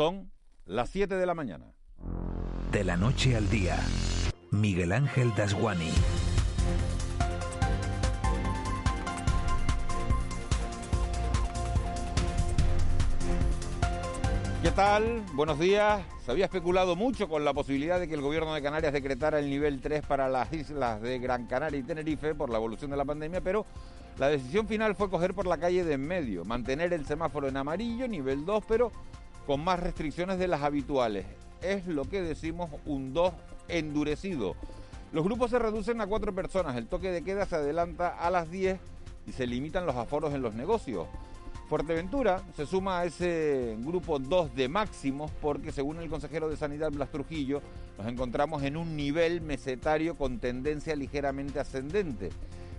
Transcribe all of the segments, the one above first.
Son las 7 de la mañana. De la noche al día, Miguel Ángel Dasguani. ¿Qué tal? Buenos días. Se había especulado mucho con la posibilidad de que el gobierno de Canarias decretara el nivel 3 para las islas de Gran Canaria y Tenerife por la evolución de la pandemia, pero la decisión final fue coger por la calle de en medio, mantener el semáforo en amarillo, nivel 2, pero con más restricciones de las habituales. Es lo que decimos un 2 endurecido. Los grupos se reducen a cuatro personas, el toque de queda se adelanta a las 10 y se limitan los aforos en los negocios. Fuerteventura se suma a ese grupo 2 de máximos porque según el consejero de Sanidad Blas Trujillo nos encontramos en un nivel mesetario con tendencia ligeramente ascendente.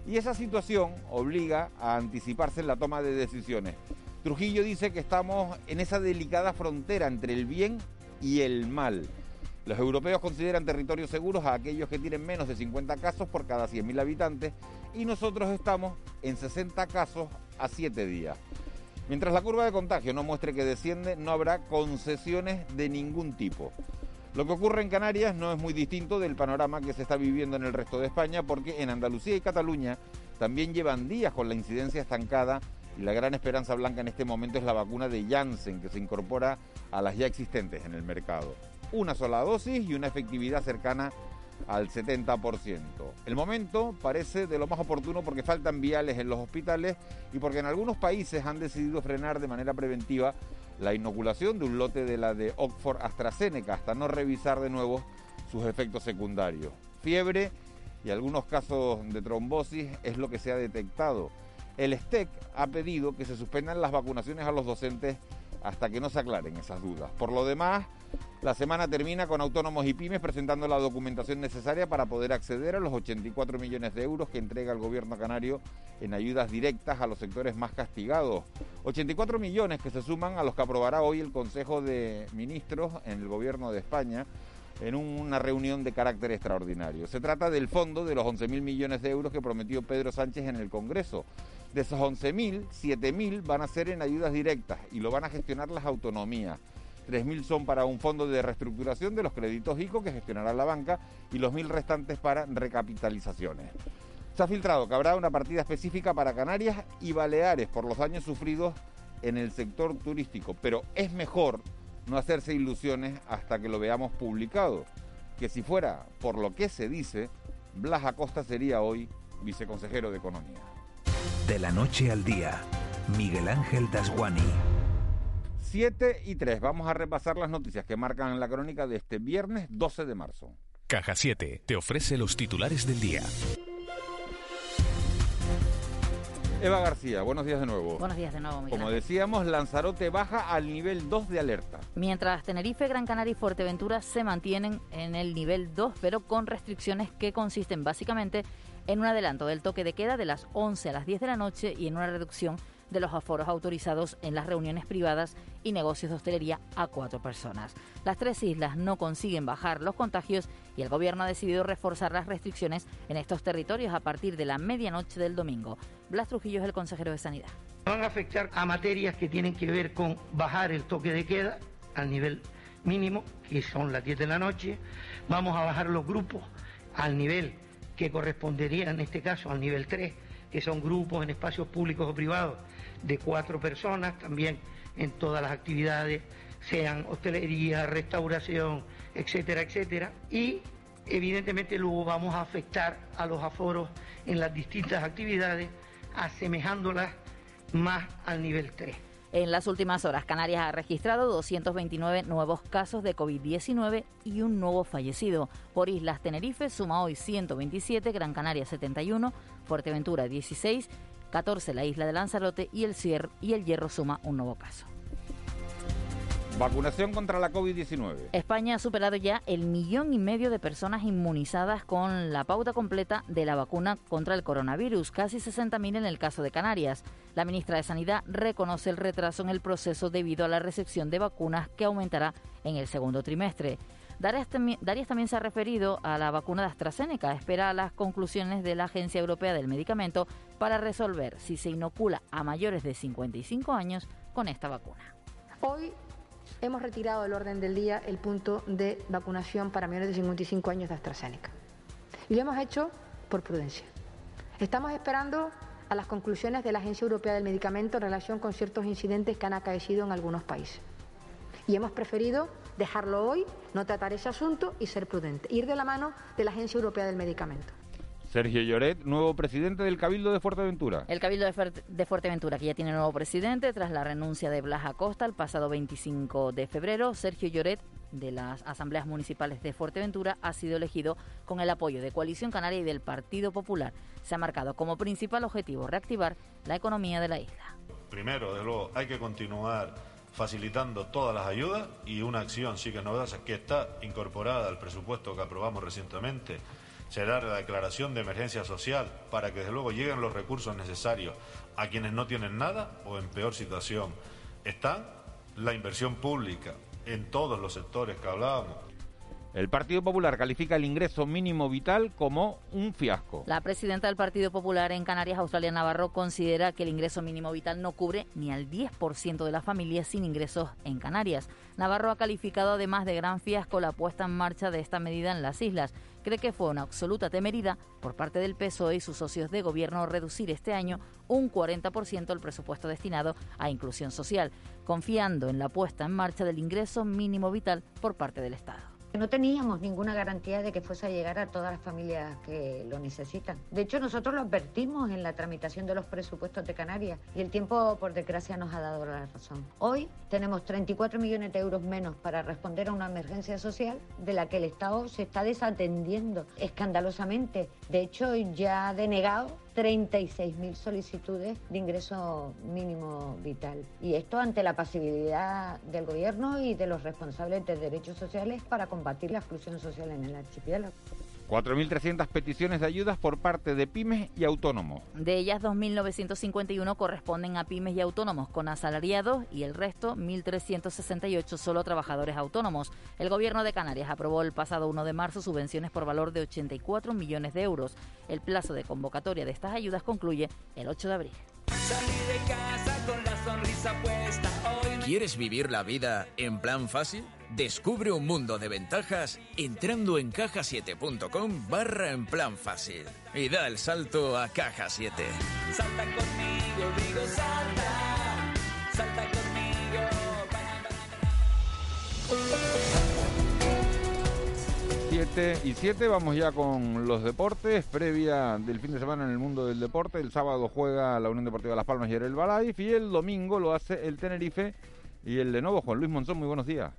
Y esa situación obliga a anticiparse en la toma de decisiones. Trujillo dice que estamos en esa delicada frontera entre el bien y el mal. Los europeos consideran territorios seguros a aquellos que tienen menos de 50 casos por cada 100.000 habitantes y nosotros estamos en 60 casos a 7 días. Mientras la curva de contagio no muestre que desciende, no habrá concesiones de ningún tipo. Lo que ocurre en Canarias no es muy distinto del panorama que se está viviendo en el resto de España, porque en Andalucía y Cataluña también llevan días con la incidencia estancada y la gran esperanza blanca en este momento es la vacuna de Janssen, que se incorpora a las ya existentes en el mercado. Una sola dosis y una efectividad cercana al 70%. El momento parece de lo más oportuno porque faltan viales en los hospitales y porque en algunos países han decidido frenar de manera preventiva la inoculación de un lote de la de Oxford AstraZeneca hasta no revisar de nuevo sus efectos secundarios. Fiebre y algunos casos de trombosis es lo que se ha detectado. El STEC ha pedido que se suspendan las vacunaciones a los docentes hasta que no se aclaren esas dudas. Por lo demás, la semana termina con autónomos y pymes presentando la documentación necesaria para poder acceder a los 84 millones de euros que entrega el gobierno canario en ayudas directas a los sectores más castigados. 84 millones que se suman a los que aprobará hoy el Consejo de Ministros en el gobierno de España en una reunión de carácter extraordinario. Se trata del fondo de los 11.000 millones de euros que prometió Pedro Sánchez en el Congreso. De esos 11.000, 7.000 van a ser en ayudas directas y lo van a gestionar las autonomías. 3.000 son para un fondo de reestructuración de los créditos ICO que gestionará la banca y los 1.000 restantes para recapitalizaciones. Se ha filtrado que habrá una partida específica para Canarias y Baleares por los daños sufridos en el sector turístico, pero es mejor no hacerse ilusiones hasta que lo veamos publicado, que si fuera por lo que se dice, Blas Acosta sería hoy viceconsejero de Economía. De la noche al día, Miguel Ángel Dasguani. 7 y 3. Vamos a repasar las noticias que marcan la crónica de este viernes 12 de marzo. Caja 7 te ofrece los titulares del día. Eva García, buenos días de nuevo. Buenos días de nuevo, Miguel Como decíamos, Lanzarote baja al nivel 2 de alerta. Mientras Tenerife, Gran Canaria y Fuerteventura se mantienen en el nivel 2, pero con restricciones que consisten básicamente en un adelanto del toque de queda de las 11 a las 10 de la noche y en una reducción de los aforos autorizados en las reuniones privadas y negocios de hostelería a cuatro personas. Las tres islas no consiguen bajar los contagios y el gobierno ha decidido reforzar las restricciones en estos territorios a partir de la medianoche del domingo. Blas Trujillo es el consejero de Sanidad. Van a afectar a materias que tienen que ver con bajar el toque de queda al nivel mínimo, que son las 10 de la noche. Vamos a bajar los grupos al nivel que correspondería en este caso al nivel 3, que son grupos en espacios públicos o privados de cuatro personas, también en todas las actividades, sean hostelería, restauración, etcétera, etcétera. Y evidentemente luego vamos a afectar a los aforos en las distintas actividades, asemejándolas más al nivel 3. En las últimas horas, Canarias ha registrado 229 nuevos casos de COVID-19 y un nuevo fallecido. Por islas Tenerife suma hoy 127, Gran Canaria 71, Fuerteventura 16, 14 la isla de Lanzarote y el, Cier y el Hierro suma un nuevo caso. Vacunación contra la COVID-19. España ha superado ya el millón y medio de personas inmunizadas con la pauta completa de la vacuna contra el coronavirus, casi 60.000 en el caso de Canarias. La ministra de Sanidad reconoce el retraso en el proceso debido a la recepción de vacunas que aumentará en el segundo trimestre. Darias también, se ha referido a la vacuna de AstraZeneca. Espera las conclusiones de la Agencia Europea del Medicamento para resolver si se inocula a mayores de 55 años con esta vacuna. Hoy hemos retirado del orden del día el punto de vacunación para menores de 55 años de AstraZeneca. Y lo hemos hecho por prudencia. Estamos esperando a las conclusiones de la Agencia Europea del Medicamento en relación con ciertos incidentes que han acaecido en algunos países. Y hemos preferido dejarlo hoy, no tratar ese asunto y ser prudente, ir de la mano de la Agencia Europea del Medicamento. Sergio Lloret, nuevo presidente del Cabildo de Fuerteventura. El Cabildo de, Fuerteventura, que ya tiene nuevo presidente tras la renuncia de Blas Acosta el pasado 25 de febrero, Sergio Lloret de las asambleas municipales de Fuerteventura ha sido elegido con el apoyo de Coalición Canaria y del Partido Popular. Se ha marcado como principal objetivo reactivar la economía de la isla. Primero, de luego, hay que continuar facilitando todas las ayudas y una acción sí que es novedosa que está incorporada al presupuesto que aprobamos recientemente. Será la declaración de emergencia social para que desde luego lleguen los recursos necesarios a quienes no tienen nada o en peor situación. Están la inversión pública en todos los sectores que hablábamos, el Partido Popular califica el ingreso mínimo vital como un fiasco. La presidenta del Partido Popular en Canarias, Australia Navarro, considera que el ingreso mínimo vital no cubre ni al 10% de las familias sin ingresos en Canarias. Navarro ha calificado además de gran fiasco la puesta en marcha de esta medida en las islas. Cree que fue una absoluta temeridad por parte del PSOE y sus socios de gobierno reducir este año un 40% el presupuesto destinado a inclusión social, confiando en la puesta en marcha del ingreso mínimo vital por parte del Estado. No teníamos ninguna garantía de que fuese a llegar a todas las familias que lo necesitan. De hecho, nosotros lo advertimos en la tramitación de los presupuestos de Canarias y el tiempo, por desgracia, nos ha dado la razón. Hoy tenemos 34 millones de euros menos para responder a una emergencia social de la que el Estado se está desatendiendo escandalosamente. De hecho, ya ha denegado 36.000 solicitudes de ingreso mínimo vital. Y esto ante la pasibilidad del Gobierno y de los responsables de derechos sociales para combatir la exclusión social en el archipiélago. 4.300 peticiones de ayudas por parte de pymes y autónomos. De ellas, 2.951 corresponden a pymes y autónomos con asalariados y el resto, 1.368, solo trabajadores autónomos. El Gobierno de Canarias aprobó el pasado 1 de marzo subvenciones por valor de 84 millones de euros. El plazo de convocatoria de estas ayudas concluye el 8 de abril. ¿Quieres vivir la vida en plan fácil? Descubre un mundo de ventajas entrando en cajasiete.com barra en plan fácil y da el salto a Caja 7. Salta conmigo, digo salta, salta conmigo. 7 y 7, vamos ya con los deportes, previa del fin de semana en el mundo del deporte. El sábado juega la Unión Deportiva Las Palmas y el Balaiz y el domingo lo hace el Tenerife y el de nuevo Juan Luis Monzón. Muy buenos días.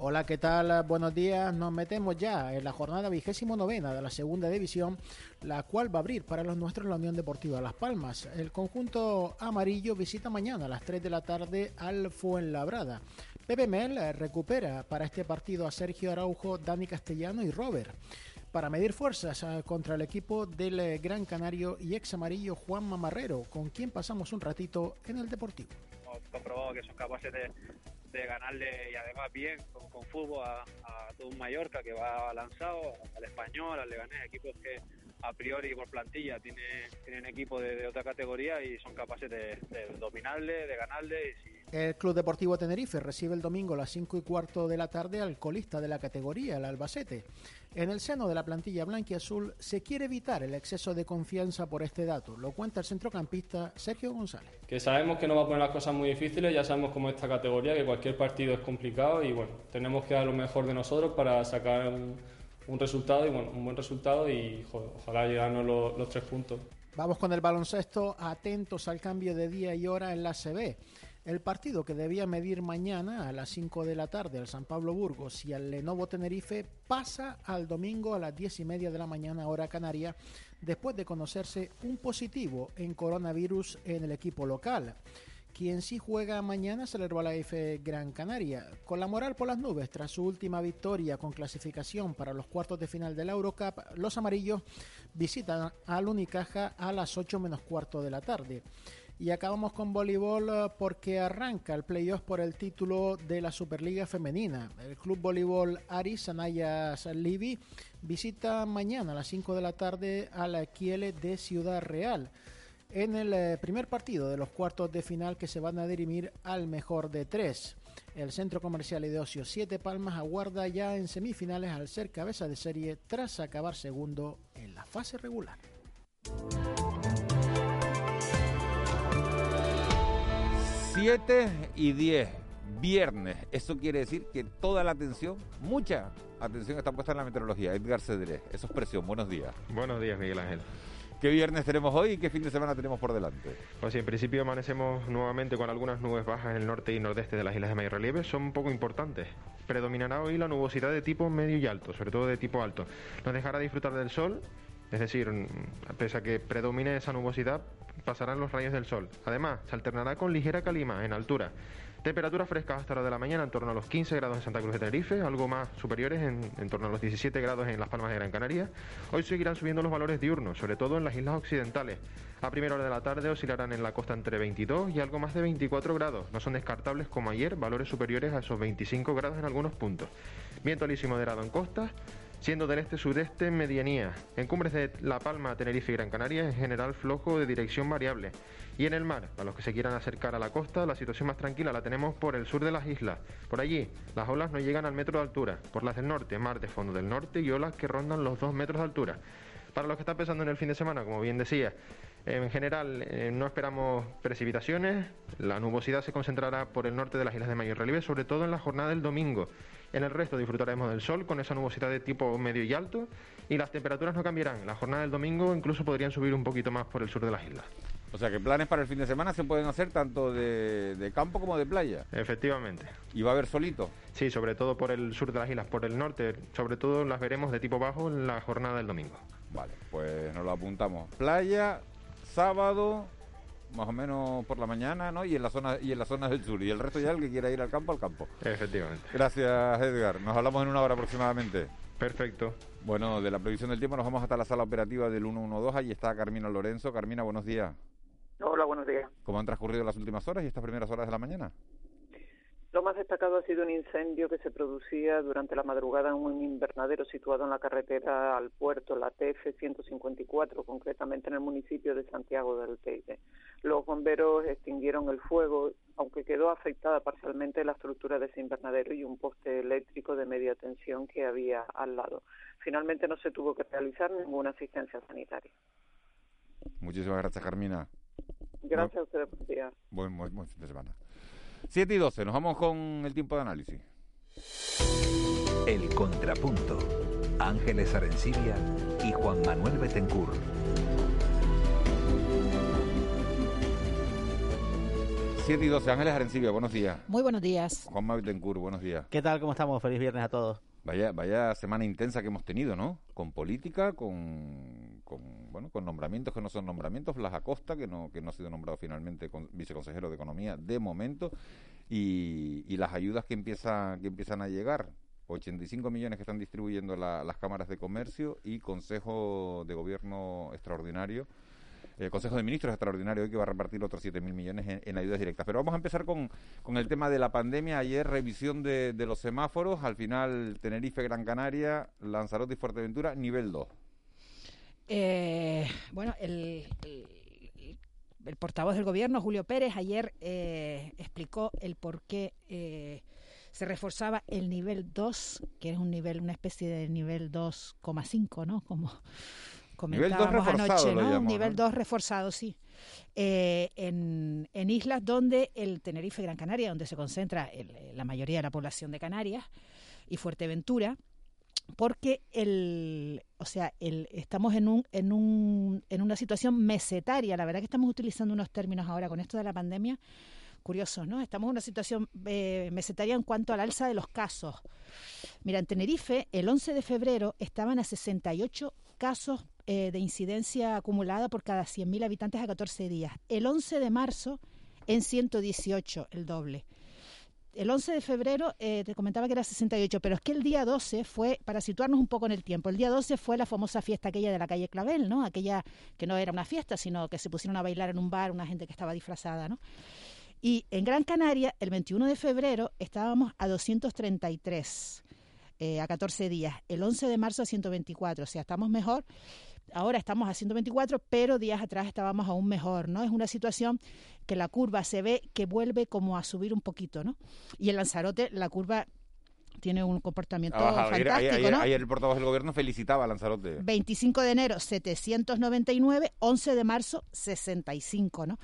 Hola, ¿qué tal? Buenos días. Nos metemos ya en la jornada vigésimo novena de la segunda división, la cual va a abrir para los nuestros la Unión Deportiva Las Palmas. El conjunto amarillo visita mañana a las 3 de la tarde al Fuenlabrada. Pepe Mel recupera para este partido a Sergio Araujo, Dani Castellano y Robert para medir fuerzas eh, contra el equipo del eh, Gran Canario y ex amarillo Juan Mamarrero, con quien pasamos un ratito en el Deportivo. Hemos comprobado que son capaces de, de ganarle y además bien con, fútbol a, todo un Mallorca que va lanzado, al español, al Leganés, equipos que a priori por plantilla tiene, tienen equipos de, otra categoría y son capaces de, dominarle, de ganarle. El Club Deportivo Tenerife recibe el domingo a las 5 y cuarto de la tarde al colista de la categoría, el Albacete. En el seno de la plantilla blanca y azul se quiere evitar el exceso de confianza por este dato, lo cuenta el centrocampista Sergio González. Que sabemos que no va a poner las cosas muy difíciles, ya sabemos cómo esta categoría, que cualquier partido es complicado y bueno, tenemos que dar lo mejor de nosotros para sacar un, resultado y bueno, un buen resultado y ojalá llegarnos los, tres puntos. Vamos con el baloncesto, atentos al cambio de día y hora en la CB. El partido que debía medir mañana a las 5 de la tarde al San Pablo Burgos y al Lenovo Tenerife pasa al domingo a las 10 y media de la mañana hora canaria después de conocerse un positivo en coronavirus en el equipo local. Quien sí juega mañana es el Herbalife Gran Canaria. Con la moral por las nubes tras su última victoria con clasificación para los cuartos de final de la Eurocup, los amarillos visitan al Unicaja a las 8 menos cuarto de la tarde. Y acabamos con voleibol eh, porque arranca el playoff por el título de la Superliga Femenina. El Club Voleibol Aris Anaya Livi visita mañana a las 5 de la tarde a la Kiele de Ciudad Real en el eh, primer partido de los cuartos de final que se van a dirimir al mejor de tres. El Centro Comercial y de Ocio Siete Palmas aguarda ya en semifinales al ser cabeza de serie tras acabar segundo en la fase regular. 7 y 10, viernes. Eso quiere decir que toda la atención, mucha atención está puesta en la meteorología. Edgar Cedrés, eso es presión. Buenos días. Buenos días, Miguel Ángel. ¿Qué viernes tenemos hoy y qué fin de semana tenemos por delante? Pues sí, en principio amanecemos nuevamente con algunas nubes bajas en el norte y nordeste de las islas de mayor relieve. Son poco importantes. Predominará hoy la nubosidad de tipo medio y alto, sobre todo de tipo alto. Nos dejará disfrutar del sol, es decir, pese a que predomine esa nubosidad, pasarán los rayos del sol. Además, se alternará con ligera calima en altura. Temperaturas frescas hasta la de la mañana en torno a los 15 grados en Santa Cruz de Tenerife, algo más superiores en, en, torno a los 17 grados en Las Palmas de Gran Canaria. Hoy seguirán subiendo los valores diurnos, sobre todo en las islas occidentales. A primera hora de la tarde oscilarán en la costa entre 22 y algo más de 24 grados. No son descartables como ayer, valores superiores a esos 25 grados en algunos puntos. Viento alísimo moderado en costas siendo del este-sudeste medianía. En cumbres de La Palma, Tenerife y Gran Canaria, en general flojo de dirección variable. Y en el mar, para los que se quieran acercar a la costa, la situación más tranquila la tenemos por el sur de las islas. Por allí, las olas no llegan al metro de altura. Por las del norte, mar de fondo del norte y olas que rondan los dos metros de altura. Para los que están pensando en el fin de semana, como bien decía, en general eh, no esperamos precipitaciones. La nubosidad se concentrará por el norte de las islas de mayor relieve, sobre todo en la jornada del domingo. En el resto disfrutaremos del sol con esa nubosidad de tipo medio y alto y las temperaturas no cambiarán. La jornada del domingo incluso podrían subir un poquito más por el sur de las islas. O sea que planes para el fin de semana se pueden hacer tanto de, de, campo como de playa. Efectivamente. ¿Y va a haber solito? Sí, sobre todo por el sur de las islas, por el norte. Sobre todo las veremos de tipo bajo en la jornada del domingo. Vale, pues nos lo apuntamos. Playa, sábado, más o menos por la mañana, ¿no? Y en la zona y en la zona del sur y el resto ya el que quiera ir al campo al campo. Efectivamente. Gracias, Edgar. Nos hablamos en una hora aproximadamente. Perfecto. Bueno, de la previsión del tiempo nos vamos hasta la sala operativa del 112. Allí está Carmina Lorenzo. Carmina, buenos días. Hola, buenos días. ¿Cómo han transcurrido las últimas horas y estas primeras horas de la mañana? Lo más destacado ha sido un incendio que se producía durante la madrugada en un invernadero situado en la carretera al puerto, la TF-154, concretamente en el municipio de Santiago del Teide. Los bomberos extinguieron el fuego, aunque quedó afectada parcialmente la estructura de ese invernadero y un poste eléctrico de media tensión que había al lado. Finalmente no se tuvo que realizar ninguna asistencia sanitaria. Muchísimas gracias, Carmina. Gracias a ustedes por día. Buen, buen, buen fin de semana. 7 y 12, nos vamos con el tiempo de análisis. El contrapunto. Ángeles Arencibia y Juan Manuel Betencourt 7 y 12. Ángeles Arencibia, buenos días. Muy buenos días. Juanma Vitencourt, buenos días. ¿Qué tal? ¿Cómo estamos? Feliz viernes a todos. Vaya, vaya semana intensa que hemos tenido, ¿no? Con política, con, con, bueno, con nombramientos que no son nombramientos, Blas Acosta, que no, que no ha sido nombrado finalmente viceconsejero de Economía de momento, y, las ayudas que, empieza, que empiezan a llegar. 85 millones que están distribuyendo la, las cámaras de comercio y Consejo de Gobierno Extraordinario el Consejo de Ministros extraordinario hoy que va a repartir otros 7.000 millones en, ayudas directas. Pero vamos a empezar con, con el tema de la pandemia. Ayer revisión de, de, los semáforos, al final Tenerife, Gran Canaria, Lanzarote y Fuerteventura, nivel 2. Eh, bueno, el, el, el, portavoz del gobierno, Julio Pérez, ayer eh, explicó el por qué eh, se reforzaba el nivel 2, que es un nivel, una especie de nivel 2,5, ¿no? Como comentábamos nivel 2 anoche, ¿no? Un nivel 2 reforzado, sí. Eh, en, en, islas donde el Tenerife Gran Canaria, donde se concentra el, la mayoría de la población de Canarias, y Fuerteventura, porque el, o sea, el, estamos en, un, en, un, en una situación mesetaria. La verdad que estamos utilizando unos términos ahora con esto de la pandemia curiosos, ¿no? Estamos en una situación eh, mesetaria en cuanto al alza de los casos. Mira, en Tenerife, el 11 de febrero estaban a 68 casos eh, de incidencia acumulada por cada 100.000 habitantes a 14 días. El 11 de marzo, en 118, el doble. El 11 de febrero eh, te comentaba que era 68, pero es que el día 12 fue, para situarnos un poco en el tiempo, el día 12 fue la famosa fiesta aquella de la calle Clavel, ¿no? Aquella que no era una fiesta, sino que se pusieron a bailar en un bar una gente que estaba disfrazada, ¿no? Y en Gran Canaria, el 21 de febrero, estábamos a 233, eh, a 14 días. El 11 de marzo a 124, o sea, estamos mejor, ahora estamos a 124, pero días atrás estábamos aún mejor, ¿no? Es una situación que la curva se ve que vuelve como a subir un poquito, ¿no? Y en Lanzarote la curva tiene un comportamiento fantástico, ayer, ¿no? ayer el portavoz del gobierno felicitaba a Lanzarote. 25 de enero 799, 11 de marzo 65, ¿no?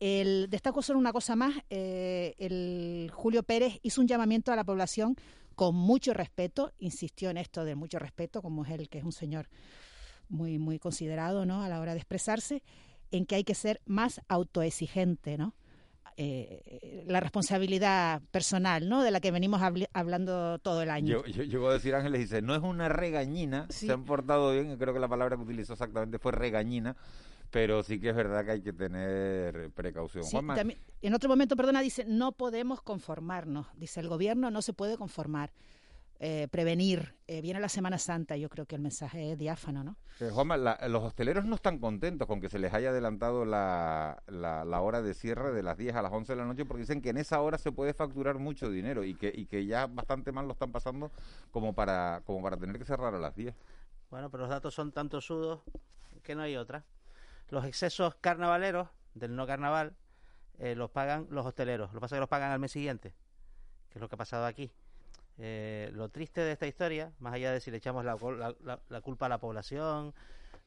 El, destaco solo una cosa más, eh, el Julio Pérez hizo un llamamiento a la población con mucho respeto, insistió en esto de mucho respeto, como es él, que es un señor muy, muy considerado ¿no? a la hora de expresarse, en que hay que ser más autoexigente, ¿no? Eh, la responsabilidad personal, ¿no? De la que venimos habl hablando todo el año. Yo, yo, yo, voy a decir, Ángeles dice, no es una regañina, Sí. se han portado bien, creo que la palabra que utilizó exactamente fue regañina, pero sí que es verdad que hay que tener precaución. Sí, Juanma, también- en otro momento, perdona, dice, no podemos conformarnos. Dice, el gobierno no se puede conformar. Eh, prevenir. Eh, viene la Semana Santa, yo creo que el mensaje es diáfano, ¿no? eh, Juanma, la- los hosteleros no están contentos con que se les haya adelantado la, la, la hora de cierre de las 10 a las 11 de la noche porque dicen que en esa hora se puede facturar mucho dinero y que, y que ya bastante mal lo están pasando como para, como para tener que cerrar a las 10. Bueno, pero los datos son tan tosudos que no hay otra. Los excesos carnavaleros del no carnaval eh, los pagan los hosteleros. Lo que pasa es que los pagan al mes siguiente, que es lo que ha pasado aquí. Eh, lo triste de esta historia, más allá de si le echamos la, la- la- culpa a la población,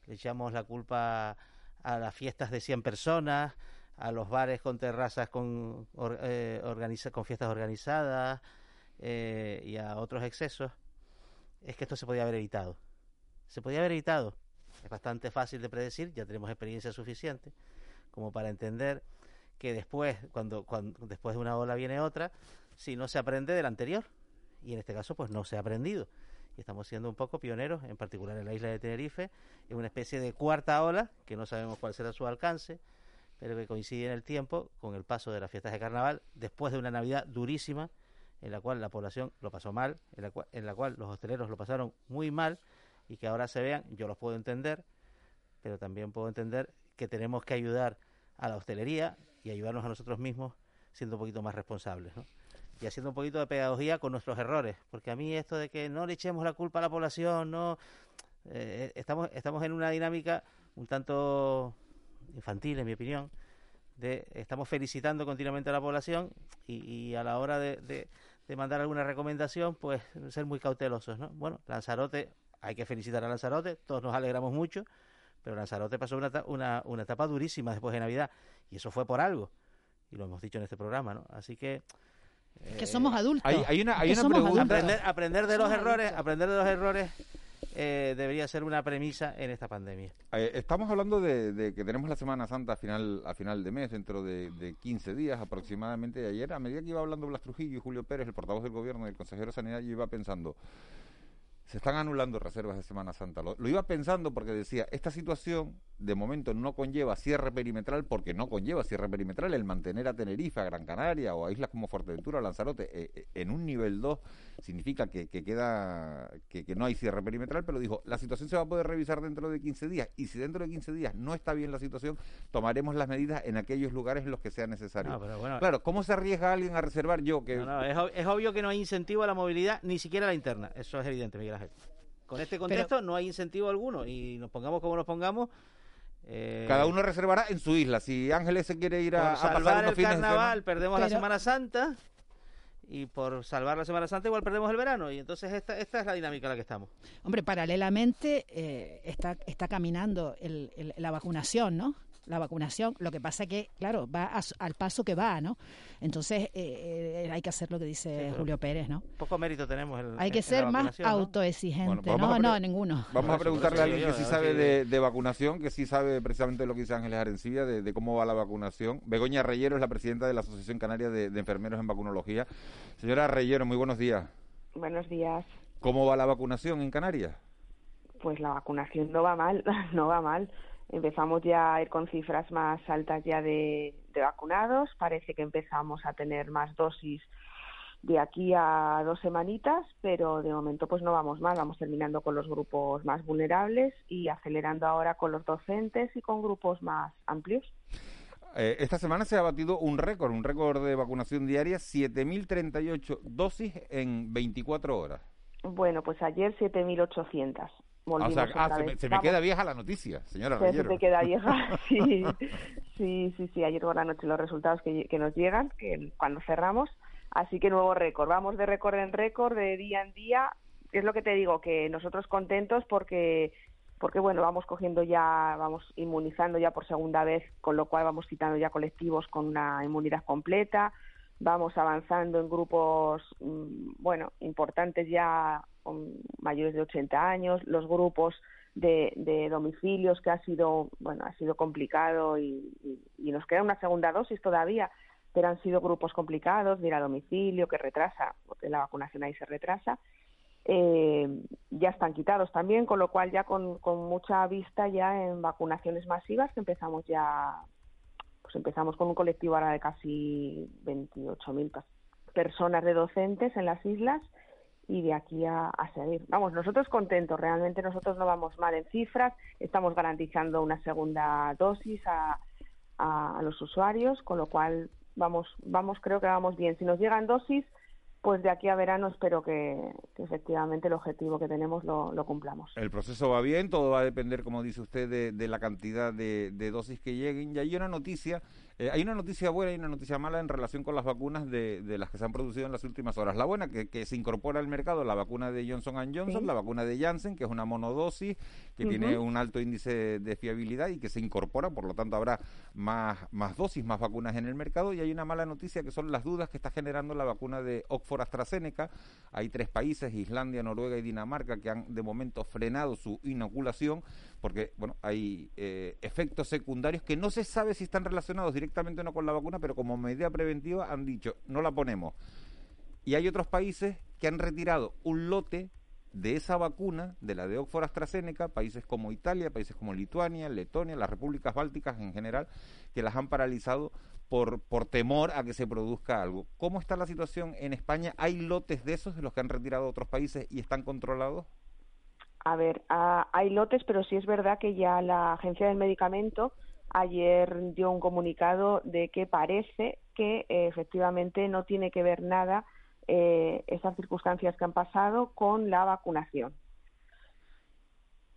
le echamos la culpa a las fiestas de 100 personas, a los bares con terrazas con, eh, organiza- con fiestas organizadas eh, y a otros excesos, es que esto se podía haber evitado. Se podía haber evitado. Es bastante fácil de predecir, ya tenemos experiencia suficiente como para entender que después, cuando, cuando después de una ola viene otra, si no se aprende del anterior. Y en este caso, pues no se ha aprendido. Y estamos siendo un poco pioneros, en particular en la isla de Tenerife, en una especie de cuarta ola, que no sabemos cuál será su alcance, pero que coincide en el tiempo con el paso de las fiestas de carnaval, después de una Navidad durísima, en la cual la población lo pasó mal, en la cual, en la cual los hosteleros lo pasaron muy mal, y que ahora se vean, yo los puedo entender, pero también puedo entender que tenemos que ayudar a la hostelería y ayudarnos a nosotros mismos siendo un poquito más responsables. Y haciendo un poquito de pedagogía con nuestros errores, porque a mí esto de que no le echemos la culpa a la población, no eh, estamos estamos en una dinámica un tanto infantil, en mi opinión, de estamos felicitando continuamente a la población y, a la hora de, de- mandar alguna recomendación, pues ser muy cautelosos, ¿no? Bueno, Lanzarote, hay que felicitar a Lanzarote, todos nos alegramos mucho, pero Lanzarote pasó una, una, una etapa durísima después de Navidad y eso fue por algo y lo hemos dicho en este programa, ¿no? Así que Que somos adultos. Hay- hay una- hay una somos pregunta- aprender, aprender de los errores, adultos. aprender de los errores eh, debería ser una premisa en esta pandemia. Eh, estamos hablando de, de que tenemos la Semana Santa a final, a final de mes, dentro de, de 15 días aproximadamente. De ayer, a medida que iba hablando Blas Trujillo y Julio Pérez, el portavoz del gobierno y el consejero de Sanidad, yo iba pensando, se están anulando reservas de Semana Santa. Lo, lo iba pensando porque decía, esta situación de momento no conlleva cierre perimetral porque no conlleva cierre perimetral el mantener a Tenerife, a Gran Canaria o a islas como Fuerteventura o Lanzarote eh, eh, en un nivel 2 significa que, que queda que, que no hay cierre perimetral, pero dijo, la situación se va a poder revisar dentro de 15 días y si dentro de 15 días no está bien la situación, tomaremos las medidas en aquellos lugares en los que sea necesario. No, pero bueno. claro, ¿cómo se arriesga alguien a reservar yo que No, no, es, es obvio que no hay incentivo a la movilidad, ni siquiera a la interna. Eso es evidente, Miguel Con este contexto no hay incentivo alguno y nos pongamos como nos pongamos. eh, cada uno reservará en su isla? Si Ángeles se quiere ir por a, a pasar salvar el fines carnaval perdemos la Semana Santa y por salvar la Semana Santa igual perdemos el verano y entonces esta, esta es la dinámica en la que estamos. Hombre, paralelamente eh, está, está caminando el- el- la vacunación, ¿no? La vacunación, lo que pasa que, claro, va a su- al paso que va, ¿no? Entonces eh, eh, hay que hacer lo que dice Julio Pérez, ¿no? Poco mérito tenemos. en- Hay en- que en la ser más autoexigente, Bueno, ¿no? No, ninguno. Vamos a preguntarle a alguien que sí sabe de, de vacunación, que sí sabe precisamente lo que dice Ángeles Arencibia, de, de cómo va la vacunación. Begoña Reyero es la presidenta de la Asociación Canaria de, de Enfermeros en Vacunología. Señora Reyero, muy buenos días. Buenos días. ¿Cómo va la vacunación en Canarias? Pues la vacunación no va mal, no va mal. Empezamos ya a ir con cifras más altas ya de, de vacunados. Parece que empezamos a tener más dosis de aquí a dos semanitas, pero de momento pues no vamos mal. Vamos terminando con los grupos más vulnerables y acelerando ahora con los docentes y con grupos más amplios. Eh, esta semana se ha batido un récord, un récord de vacunación diaria, 7.038 dosis en 24 horas. Bueno, pues ayer 7.800. volvimos o sea, ah, se, me, se me Vamos. queda vieja la noticia, señora Se- te queda vieja, sí, sí, sí, sí, ayer por la noche los resultados que, que nos llegan, que cuando cerramos, así que nuevo récord, vamos de récord en récord, de día en día, es lo que te digo, que nosotros contentos porque, porque bueno, vamos cogiendo ya, vamos inmunizando ya por segunda vez, con lo cual vamos quitando ya colectivos con una inmunidad completa, vamos avanzando en grupos, mm, bueno, importantes ya mayores de 80 años, los grupos de, de domicilios que ha sido, bueno, ha sido complicado y, y- y nos queda una segunda dosis todavía, pero han sido grupos complicados de ir a domicilio, que retrasa, porque la vacunación ahí se retrasa. Eh, ya están quitados también, con lo cual ya con, con mucha vista ya en vacunaciones masivas que empezamos ya pues empezamos con un colectivo ahora de casi 28.000 pas- personas de docentes en las islas y de aquí a, a seguir. Vamos, nosotros contentos, realmente nosotros no vamos mal en cifras, estamos garantizando una segunda dosis a, a, a los usuarios, con lo cual vamos, vamos, creo que vamos bien. Si nos llegan dosis, pues de aquí a verano espero que, efectivamente el objetivo que tenemos lo, cumplamos. El proceso va bien, todo va a depender, como dice usted, de, de la cantidad de, de dosis que lleguen. Y hay una noticia, eh, hay una noticia buena y una noticia mala en relación con las vacunas de, de las que se han producido en las últimas horas. La buena, que, que se incorpora al mercado la vacuna de Johnson Johnson, Sí. la vacuna de Janssen, que es una monodosis, que tiene un alto índice de fiabilidad y que se incorpora, por lo tanto habrá más, más dosis, más vacunas en el mercado. Y hay una mala noticia que son las dudas que está generando la vacuna de Oxford AstraZeneca. Hay tres países, Islandia, Noruega y Dinamarca, que han de momento frenado su inoculación porque bueno hay eh, efectos secundarios que no se sabe si están relacionados directamente o no con la vacuna, pero como medida preventiva han dicho no la ponemos. Y hay otros países que han retirado un lote de esa vacuna, de la de Oxford AstraZeneca, países como Italia, países como Lituania, Letonia, las repúblicas bálticas en general, que las han paralizado por, por temor a que se produzca algo. ¿Cómo está la situación en España? ¿Hay lotes de esos de los que han retirado otros países y están controlados? A ver, hay lotes, pero sí es verdad que ya la Agencia del Medicamento ayer dio un comunicado de que parece que eh, efectivamente no tiene que ver nada eh, esas circunstancias que han pasado con la vacunación.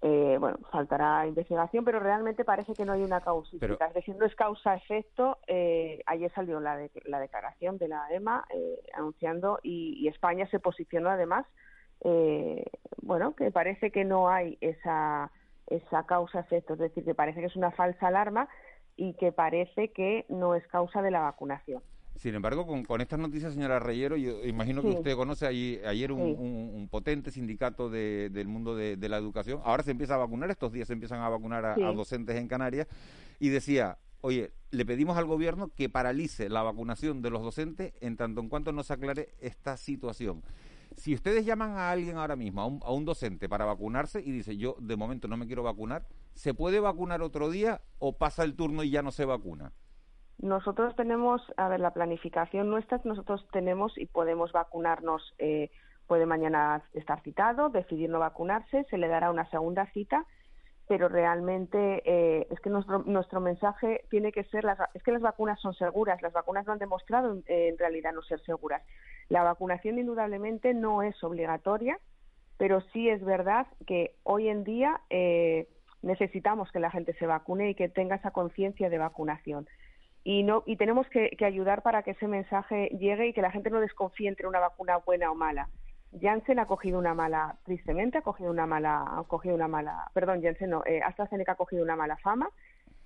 Eh, bueno, faltará investigación, pero realmente parece que no hay una causística. Pero- Es decir, no es causa-efecto. Eh, ayer salió la, de- la declaración de la EMA eh, anunciando y, y España se posicionó además, eh, bueno, que parece que no hay esa, esa causa-efecto. Es decir, que parece que es una falsa alarma y que parece que no es causa de la vacunación. Sin embargo, con, con estas noticias, señora Reyero, yo imagino que usted conoce allí- ayer un, Sí. un- un potente sindicato de- del mundo de, de la educación. Ahora se empieza a vacunar, estos días se empiezan a vacunar a, Sí. a docentes en Canarias. Y decía, oye, le pedimos al gobierno que paralice la vacunación de los docentes en tanto en cuanto no se aclare esta situación. Si ustedes llaman a alguien ahora mismo, a un, a un docente, para vacunarse y dice, yo de momento no me quiero vacunar, ¿se puede vacunar otro día o pasa el turno y ya no se vacuna? Nosotros tenemos, a ver, la planificación nuestra, nosotros tenemos y podemos vacunarnos, eh, puede mañana estar citado, decidir no vacunarse, se le dará una segunda cita, pero realmente eh, es que nuestro, nuestro mensaje tiene que ser, las, es que las vacunas son seguras, las vacunas no han demostrado eh, en realidad no ser seguras. La vacunación indudablemente no es obligatoria, pero sí es verdad que hoy en día eh, necesitamos que la gente se vacune y que tenga esa conciencia de vacunación y no y tenemos que, que ayudar para que ese mensaje llegue y que la gente no desconfíe entre una vacuna buena o mala. Janssen ha cogido una mala, tristemente ha cogido una mala, ha cogido una mala, perdón, Janssen no, eh, AstraZeneca ha cogido una mala fama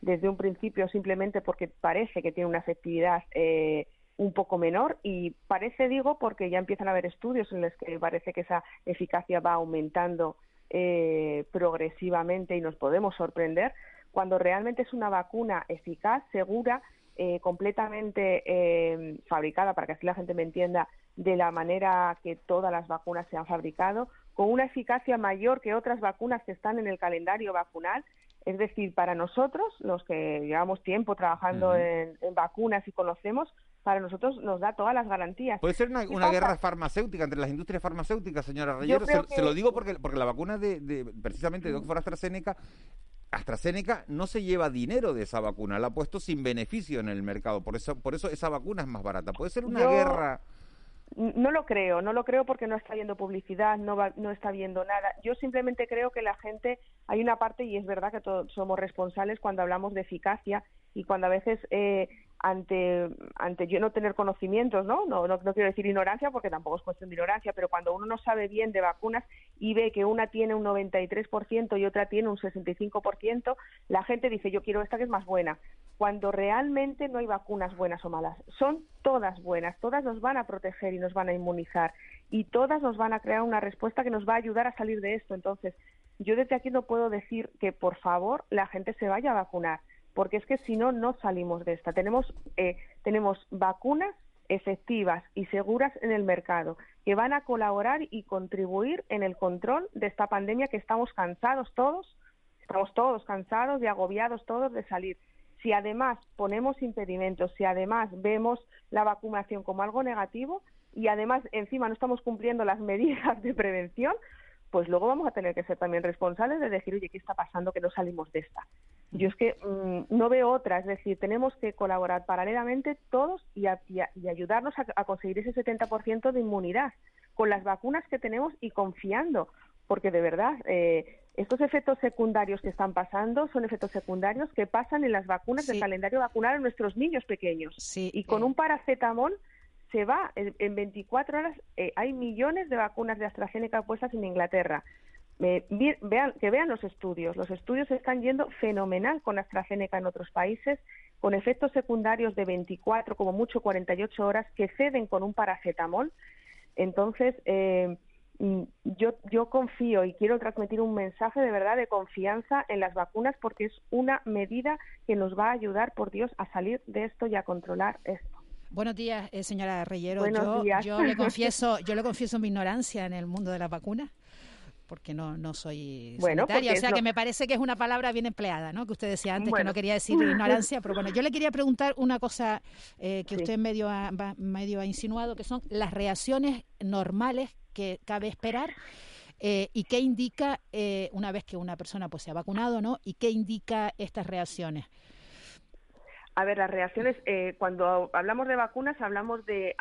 desde un principio simplemente porque parece que tiene una efectividad eh, un poco menor y parece, digo, porque ya empiezan a haber estudios en los que parece que esa eficacia va aumentando eh, progresivamente y nos podemos sorprender. Cuando realmente es una vacuna eficaz, segura, eh, completamente eh, fabricada, para que así la gente me entienda, de la manera que todas las vacunas se han fabricado, con una eficacia mayor que otras vacunas que están en el calendario vacunal. Es decir, para nosotros, los que llevamos tiempo trabajando en, en vacunas y conocemos, para nosotros nos da todas las garantías. Puede ser una, guerra farmacéutica entre las industrias farmacéuticas, señora Reyero. Se, lo digo porque, porque la vacuna de, de- precisamente de Oxford AstraZeneca, AstraZeneca no se lleva dinero de esa vacuna, la ha puesto sin beneficio en el mercado. Por eso, por eso esa vacuna es más barata. Puede ser una Yo- guerra. no lo creo, no lo creo porque no está viendo publicidad, no, va, no está viendo nada. Yo simplemente creo que la gente, hay una parte, y es verdad que todos somos responsables cuando hablamos de eficacia y cuando a veces eh, ante, ante yo no tener conocimientos, ¿no? No, ¿no? quiero decir ignorancia porque tampoco es cuestión de ignorancia, pero cuando uno no sabe bien de vacunas y ve que una tiene un 93% y otra tiene un 65%, la gente dice yo quiero esta que es más buena. Cuando realmente no hay vacunas buenas o malas, son todas buenas, todas nos van a proteger y nos van a inmunizar y todas nos van a crear una respuesta que nos va a ayudar a salir de esto. Entonces, yo desde aquí no puedo decir que por favor la gente se vaya a vacunar porque es que si no, no salimos de esta. Tenemos, eh, tenemos vacunas efectivas y seguras en el mercado que van a colaborar y contribuir en el control de esta pandemia que estamos cansados todos, estamos todos cansados y agobiados todos de salir. Si además ponemos impedimentos, si además vemos la vacunación como algo negativo y además encima no estamos cumpliendo las medidas de prevención, pues luego vamos a tener que ser también responsables de decir, oye, ¿qué está pasando que no salimos de esta? Yo es que mm, no veo otra, es decir, tenemos que colaborar paralelamente todos y, ayudarnos a, conseguir ese 70% de inmunidad con las vacunas que tenemos y confiando, porque de verdad eh, estos efectos secundarios que están pasando son efectos secundarios que pasan en las vacunas del calendario vacunal en nuestros niños pequeños. y con eh. un paracetamol se va. En, 24 horas eh, hay millones de vacunas de AstraZeneca puestas en Inglaterra. vean, que vean los estudios. Los estudios están yendo fenomenal con AstraZeneca en otros países, con efectos secundarios de 24, como mucho 48 horas, que ceden con un paracetamol. Entonces, eh, mm, yo, yo confío y quiero transmitir un mensaje de verdad de confianza en las vacunas porque es una medida que nos va a ayudar, por Dios, a salir de esto y a controlar esto. Buenos días, eh, señora Reyero. yo, le confieso, yo le confieso mi ignorancia en el mundo de la vacuna porque no, no soy sanitaria. O sea, que me parece que es una palabra bien empleada, ¿no? Que usted decía antes que no quería decir ignorancia, pero bueno, yo le quería preguntar una cosa eh, que usted medio ha, medio ha insinuado, que son las reacciones normales que cabe esperar eh, y qué indica, una vez que una persona pues se ha vacunado, ¿no? Y qué indica estas reacciones. A ver, las reacciones, eh, cuando hablamos de vacunas, hablamos de,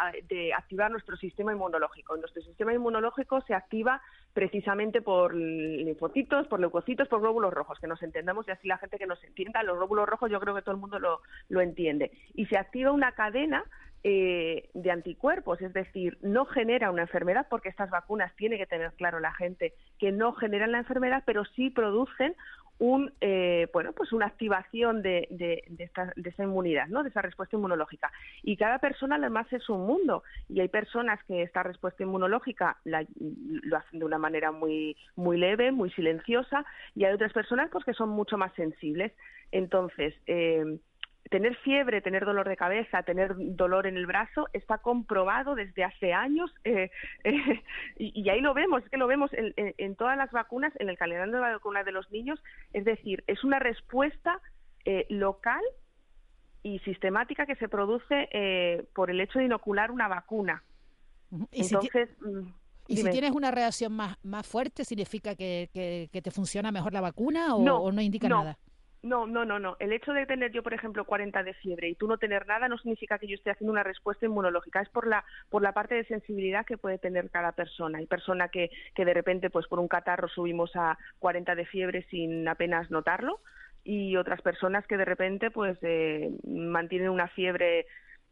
activar nuestro sistema inmunológico. Nuestro sistema inmunológico se activa precisamente por linfocitos, por leucocitos, por glóbulos rojos, que nos entendamos y así la gente que nos entienda, los glóbulos rojos yo creo que todo el mundo lo, lo entiende. Y se activa una cadena eh, de anticuerpos, es decir, no genera una enfermedad, porque estas vacunas tiene que tener claro la gente que no generan la enfermedad, pero sí producen un eh, bueno pues una activación de, de, esta, de, esa inmunidad no de esa respuesta inmunológica. Y cada persona además es un mundo. Y hay personas que esta respuesta inmunológica la, lo hacen de una manera muy muy leve muy silenciosa. Y hay otras personas pues que son mucho más sensibles. Entonces eh, tener fiebre, tener dolor de cabeza, tener dolor en el brazo, está comprobado desde hace años eh, eh, y, ahí lo vemos, es que lo vemos en, todas las vacunas, en el calendario de vacunas de los niños, es decir, es una respuesta eh, local y sistemática que se produce por el hecho de inocular una vacuna. Entonces, mm, ¿Y si tienes una reacción más, más fuerte, significa que, que, te funciona mejor la vacuna o no, indica nada? No, no, no, no. El hecho de tener yo, por ejemplo, 40 de fiebre y tú no tener nada no significa que yo esté haciendo una respuesta inmunológica. Es por la, por la parte de sensibilidad que puede tener cada persona. Hay persona que, que de repente, pues por un catarro subimos a 40 de fiebre sin apenas notarlo y otras personas que de repente, pues eh, mantienen una fiebre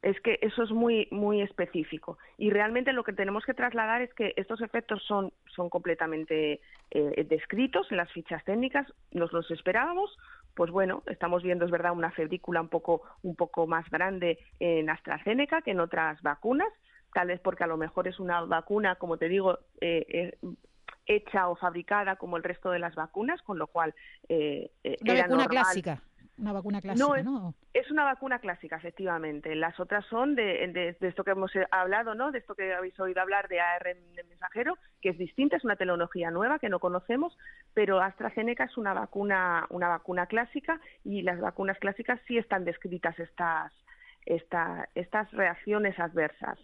es que eso es muy muy específico y realmente lo que tenemos que trasladar es que estos efectos son son completamente eh, descritos en las fichas técnicas nos los esperábamos pues bueno, estamos viendo, es verdad, una febrícula un poco, un poco más grande en AstraZeneca que en otras vacunas, tal vez porque a lo mejor es una vacuna, como te digo, eh, eh, hecha o fabricada como el resto de las vacunas, con lo cual eh, eh una vacuna clásica. Una vacuna clásica, ¿no? Es, una vacuna clásica, efectivamente. Las otras son de, esto que hemos hablado, ¿no? De esto que habéis oído hablar de ARN mensajero, que es distinta, es una tecnología nueva que no conocemos, pero AstraZeneca es una vacuna, una vacuna clásica y las vacunas clásicas sí están descritas estas esta, estas reacciones adversas,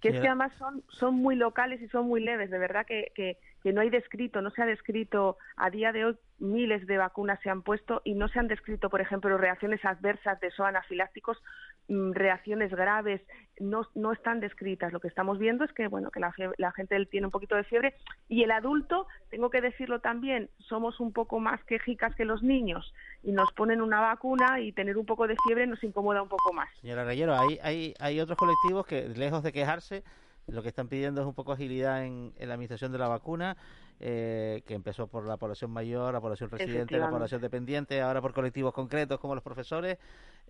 que es que además son, son muy locales y son muy leves, de verdad que, que, que no hay descrito, no se ha descrito a día de hoy miles de vacunas se han puesto y no se han descrito, por ejemplo, reacciones adversas de SOA anafilácticos, mm, reacciones graves, no, no están descritas. Lo que estamos viendo es que, bueno, que la, la gente tiene un poquito de fiebre y el adulto, tengo que decirlo también, somos un poco más quejicas que los niños y nos ponen una vacuna y tener un poco de fiebre nos incomoda un poco más. Señora Reyero, hay, hay, hay otros colectivos que, lejos de quejarse, lo que están pidiendo es un poco agilidad en, la administración de la vacuna, eh, que empezó por la población mayor, la población residente, la población dependiente, ahora por colectivos concretos como los profesores.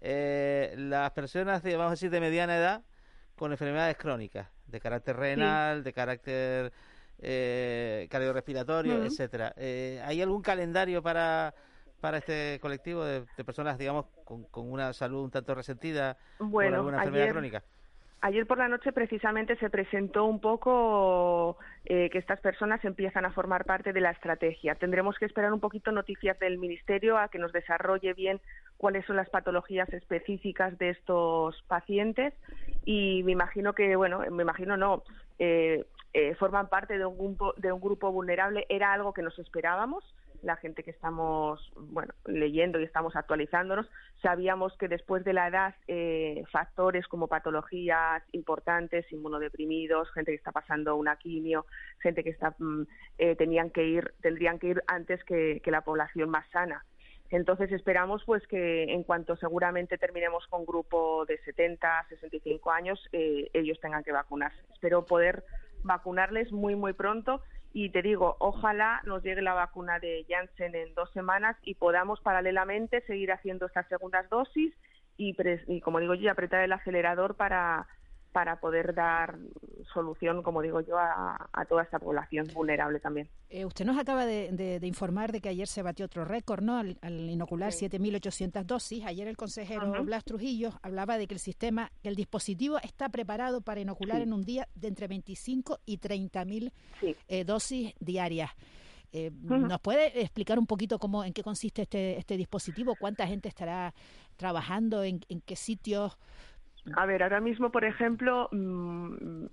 Eh, las personas, de, vamos a decir, de mediana edad con enfermedades crónicas, de carácter renal, de carácter eh, cardiorrespiratorio, etcétera. Eh, ¿Hay algún calendario para para este colectivo de, personas, digamos, con, con, una salud un tanto resentida por alguna enfermedad crónica? Ayer por la noche precisamente se presentó un poco eh, que estas personas empiezan a formar parte de la estrategia. Tendremos que esperar un poquito noticias del Ministerio a que nos desarrolle bien cuáles son las patologías específicas de estos pacientes y me imagino que, bueno, me imagino no, eh, eh, forman parte de un, grupo, de un grupo vulnerable. Era algo que nos esperábamos la gente que estamos bueno leyendo y estamos actualizándonos. Sabíamos que después de la edad eh, factores como patologías importantes inmunodeprimidos gente que está pasando una quimio gente que está mm, eh, tenían que ir tendrían que ir antes que, la población más sana. Entonces esperamos pues que en cuanto seguramente terminemos con grupo de 70 65 años eh, ellos tengan que vacunarse. Espero poder vacunarles muy muy pronto y te digo, ojalá nos llegue la vacuna de Janssen en dos semanas y podamos paralelamente seguir haciendo estas segundas dosis y, y como digo yo, apretar el acelerador para, para poder dar solución, como digo yo, a, toda esta población vulnerable también. Eh, usted nos acaba de, informar de que ayer se batió otro récord, ¿no? Al, inocular 7.800 dosis. Ayer el consejero Blas Trujillo hablaba de que el sistema, que el dispositivo está preparado para inocular en un día de entre 25 y 30.000 eh, dosis diarias. Eh, ¿Nos puede explicar un poquito cómo, en qué consiste este, este dispositivo? ¿Cuánta gente estará trabajando? ¿En, en qué sitios? A ver, ahora mismo, por ejemplo, mm,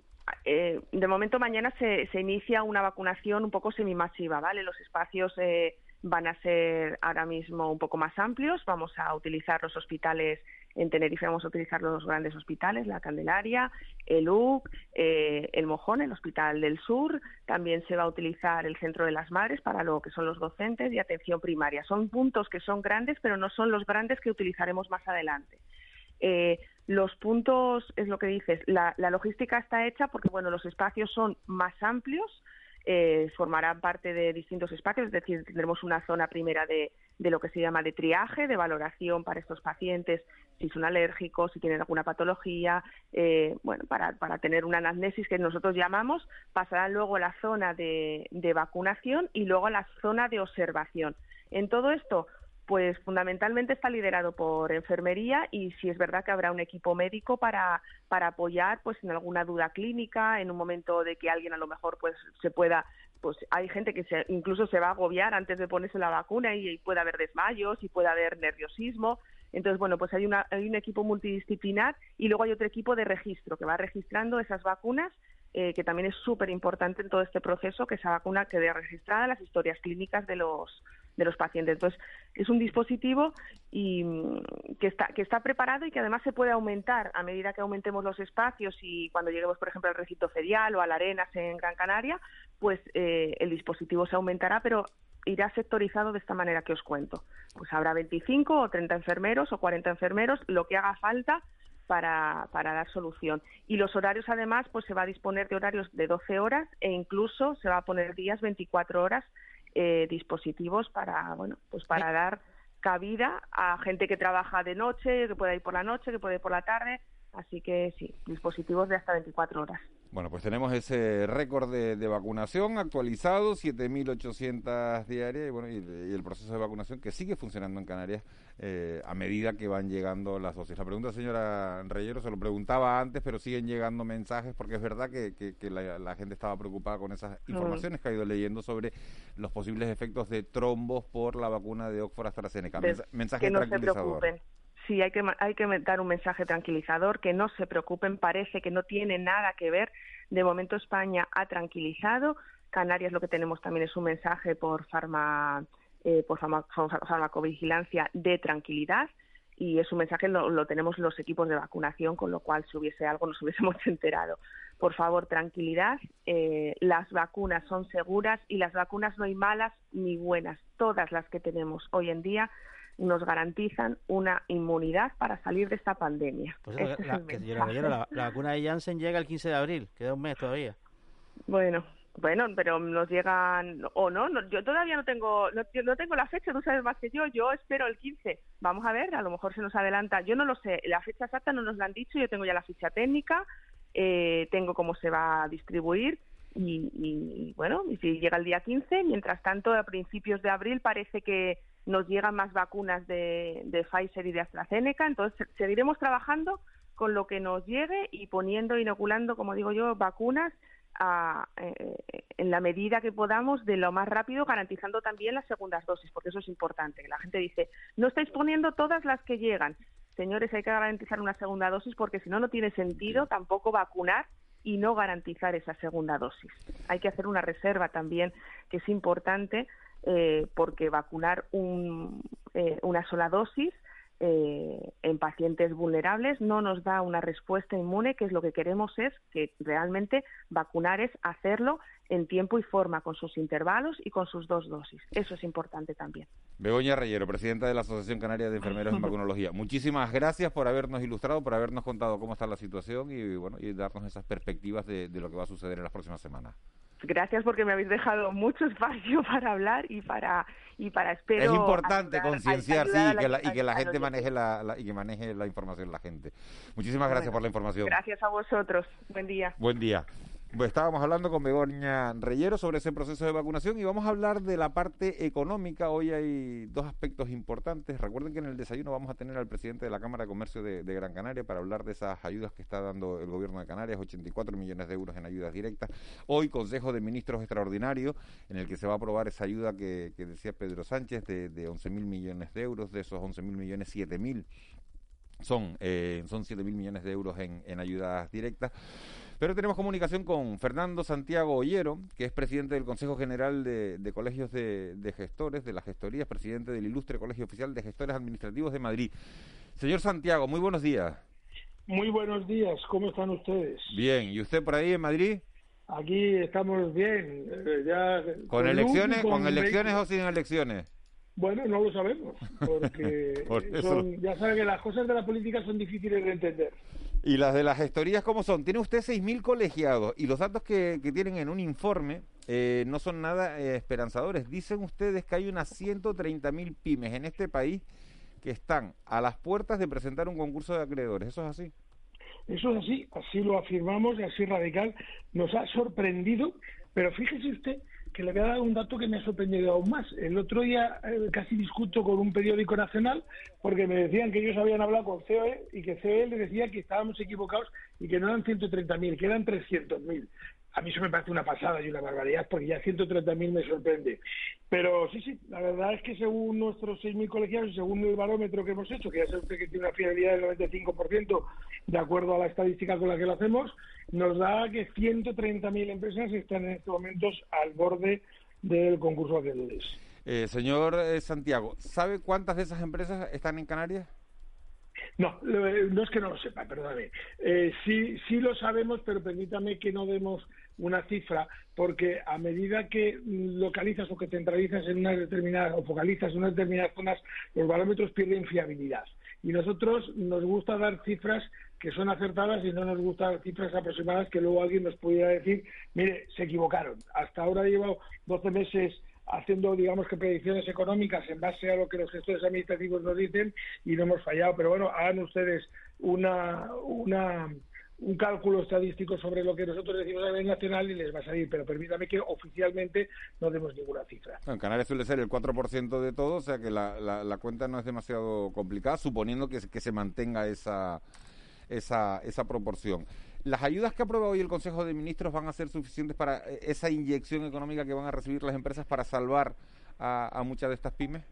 eh, de momento mañana se, se, inicia una vacunación un poco semimasiva, ¿vale? Los espacios eh, van a ser ahora mismo un poco más amplios. Vamos a utilizar los hospitales en Tenerife, vamos a utilizar los grandes hospitales, la Candelaria, el UC, eh, el Mojón, el Hospital del Sur. También se va a utilizar el Centro de las Madres para lo que son los docentes y atención primaria. Son puntos que son grandes, pero no son los grandes que utilizaremos más adelante. Eh, los puntos, es lo que dices, la, logística está hecha porque, bueno, los espacios son más amplios, eh, formarán parte de distintos espacios, es decir, tendremos una zona primera de, de, lo que se llama de triaje, de valoración para estos pacientes, si son alérgicos, si tienen alguna patología, eh, bueno, para, para tener una anamnesis que nosotros llamamos, pasarán luego a la zona de, de vacunación y luego a la zona de observación. En todo esto, pues fundamentalmente está liderado por enfermería y si es verdad que habrá un equipo médico para, para apoyar pues en alguna duda clínica, en un momento de que alguien a lo mejor pues se pueda pues hay gente que se, incluso se va a agobiar antes de ponerse la vacuna y, puede haber desmayos y puede haber nerviosismo. Entonces, bueno, pues hay, una, hay un equipo multidisciplinar y luego hay otro equipo de registro que va registrando esas vacunas eh, que también es súper importante en todo este proceso, que esa vacuna quede registrada, las historias clínicas de los, de los pacientes. Entonces, es un dispositivo y, mm, que, está, que está preparado y que además se puede aumentar a medida que aumentemos los espacios y cuando lleguemos, por ejemplo, al recinto ferial o a la Arenas en Gran Canaria, pues eh, el dispositivo se aumentará, pero irá sectorizado de esta manera que os cuento. Pues habrá 25 o 30 enfermeros o 40 enfermeros, lo que haga falta para, para, dar solución. Y los horarios, además, pues se va a disponer de horarios de 12 horas e incluso se va a poner días 24 horas eh, dispositivos para, bueno, pues para dar cabida a gente que trabaja de noche, que pueda ir por la noche, que puede ir por la tarde. Así que sí, dispositivos de hasta 24 horas. Bueno, pues tenemos ese récord de, vacunación actualizado, 7.800 diarias, y, bueno, y, el proceso de vacunación que sigue funcionando en Canarias eh, a medida que van llegando las dosis. La pregunta, señora Reyero, se lo preguntaba antes, pero siguen llegando mensajes, porque es verdad que, que, la, gente estaba preocupada con esas informaciones que ha ido leyendo sobre los posibles efectos de trombos por la vacuna de Oxford AstraZeneca. mensaje que no se preocupen sí hay que, hay que dar un mensaje tranquilizador, que no se preocupen, parece que no tiene nada que ver. De momento España ha tranquilizado. Canarias lo que tenemos también es un mensaje por, farma, eh, por farmacovigilancia de tranquilidad y es un mensaje lo, lo, tenemos los equipos de vacunación, con lo cual si hubiese algo nos hubiésemos enterado. Por favor, tranquilidad, eh, las vacunas son seguras y las vacunas no hay malas ni buenas. Todas las que tenemos hoy en día nos garantizan una inmunidad para salir de esta pandemia. Pues este la, la, la, vacuna de Janssen llega el 15 de abril, queda un mes todavía. Bueno, bueno, pero nos llegan o no, no, yo todavía no tengo no, no, tengo la fecha, tú sabes más que yo, yo espero el 15. Vamos a ver, a lo mejor se nos adelanta. Yo no lo sé, la fecha exacta no nos la han dicho, yo tengo ya la ficha técnica, eh, tengo cómo se va a distribuir y, y, bueno, y si llega el día 15, mientras tanto a principios de abril parece que nos llegan más vacunas de, de Pfizer y de AstraZeneca, entonces seguiremos trabajando con lo que nos llegue y poniendo, inoculando, como digo yo, vacunas eh, en la medida que podamos de lo más rápido, garantizando también las segundas dosis, porque eso es importante. La gente dice, no estáis poniendo todas las que llegan. Señores, hay que garantizar una segunda dosis porque si no, no tiene sentido tampoco vacunar y no garantizar esa segunda dosis. Hay que hacer una reserva también, que es importante, eh, porque vacunar un, eh, una sola dosis eh, en pacientes vulnerables no nos da una respuesta inmune, que es lo que queremos es que realmente vacunar es hacerlo en tiempo y forma, con sus intervalos y con sus dos dosis. Eso es importante también. Begoña Reyero, presidenta de la Asociación Canaria de Enfermeros en Vacunología. Muchísimas gracias por habernos ilustrado, por habernos contado cómo está la situación y, bueno, y darnos esas perspectivas de lo que va a suceder en las próximas semanas gracias porque me habéis dejado mucho espacio para hablar y para y para espero es importante concienciar sí y que la, y que la gente maneje la, y que maneje la información la gente. Muchísimas gracias por la información. gracias a vosotros. Buen día. Buen día pues estábamos hablando con Begoña Reyero sobre ese proceso de vacunación y vamos a hablar de la parte económica. Hoy hay dos aspectos importantes. Recuerden que en el desayuno vamos a tener al presidente de la Cámara de Comercio de, Gran Canaria para hablar de esas ayudas que está dando el gobierno de Canarias, 84 millones de euros en ayudas directas. Hoy Consejo de Ministros extraordinario en el que se va a aprobar esa ayuda que, decía Pedro Sánchez de, de 11 mil millones de euros. De esos 11 mil millones, 7 mil son, eh, son 7 mil millones de euros en, en ayudas directas. Pero tenemos comunicación con Fernando Santiago Ollero, que es presidente del Consejo General de, Colegios de, Gestores, de las gestorías, presidente del Ilustre Colegio Oficial de Gestores Administrativos de Madrid. Señor Santiago, muy buenos días. Muy buenos días, ¿cómo están ustedes? Bien, ¿y usted por ahí en Madrid? Aquí estamos bien, eh, ya... ¿Con, elecciones, con, elecciones o sin elecciones? Bueno, no lo sabemos, porque ya saben que las cosas de la política son difíciles de entender. ¿Y las de las gestorías cómo son? Tiene usted 6.000 colegiados y los datos que, tienen en un informe eh, no son nada eh, esperanzadores. Dicen ustedes que hay unas 130.000 pymes en este país que están a las puertas de presentar un concurso de acreedores. ¿Eso es así? Eso es así, así lo afirmamos, así radical. Nos ha sorprendido, pero fíjese usted que le voy a un dato que me ha sorprendido aún más. El otro día eh, casi discuto con un periódico nacional porque me decían que ellos habían hablado con COE y que COE le decía que estábamos equivocados y que no eran 130.000, que eran 300.000 a mí eso me parece una pasada y una barbaridad, porque ya 130.000 me sorprende. Pero sí, sí, la verdad es que según nuestros 6.000 colegiados y según el barómetro que hemos hecho, que ya sabe usted que tiene una fiabilidad del 95%, de acuerdo a la estadística con la que lo hacemos, nos da que 130.000 empresas están en estos momentos al borde del concurso de acreedores. Eh, señor eh, Santiago, ¿sabe cuántas de esas empresas están en Canarias? No, no es que no lo sepa, perdóname. Eh, sí, sí lo sabemos, pero permítame que no demos una cifra, porque a medida que localizas o que centralizas en una determinada o focalizas en unas determinadas zonas, los barómetros pierden fiabilidad. Y nosotros nos gusta dar cifras que son acertadas y no nos gusta cifras aproximadas que luego alguien nos pudiera decir, mire, se equivocaron. Hasta ahora he llevado 12 meses haciendo, digamos que predicciones económicas en base a lo que los gestores administrativos nos dicen y no hemos fallado. Pero bueno, hagan ustedes una, una un cálculo estadístico sobre lo que nosotros decimos a nivel nacional y les va a salir, pero permítame que oficialmente no demos ninguna cifra. En Canarias suele ser el 4% de todo, o sea que la, la, cuenta no es demasiado complicada, suponiendo que, que se mantenga esa, esa, esa proporción. ¿Las ayudas que aprueba hoy el Consejo de Ministros van a ser suficientes para eh, esa inyección económica que van a recibir las empresas para salvar a, muchas de estas pymes?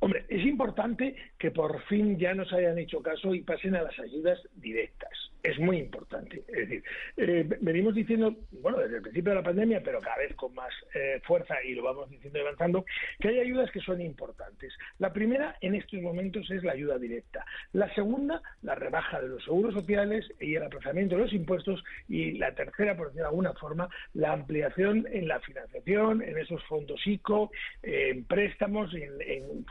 Hombre, es importante que por fin ya nos hayan hecho caso y pasen a las ayudas directas. Es muy importante. Es decir, eh, venimos diciendo, bueno, desde el principio de la pandemia, pero cada vez con más eh, fuerza y lo vamos diciendo y avanzando, que hay ayudas que son importantes. La primera en estos momentos es la ayuda directa. La segunda, la rebaja de los seguros sociales y el aplazamiento de los impuestos. Y la tercera, por decirlo de alguna forma, la ampliación en la financiación, en esos fondos ICO, en préstamos, en, en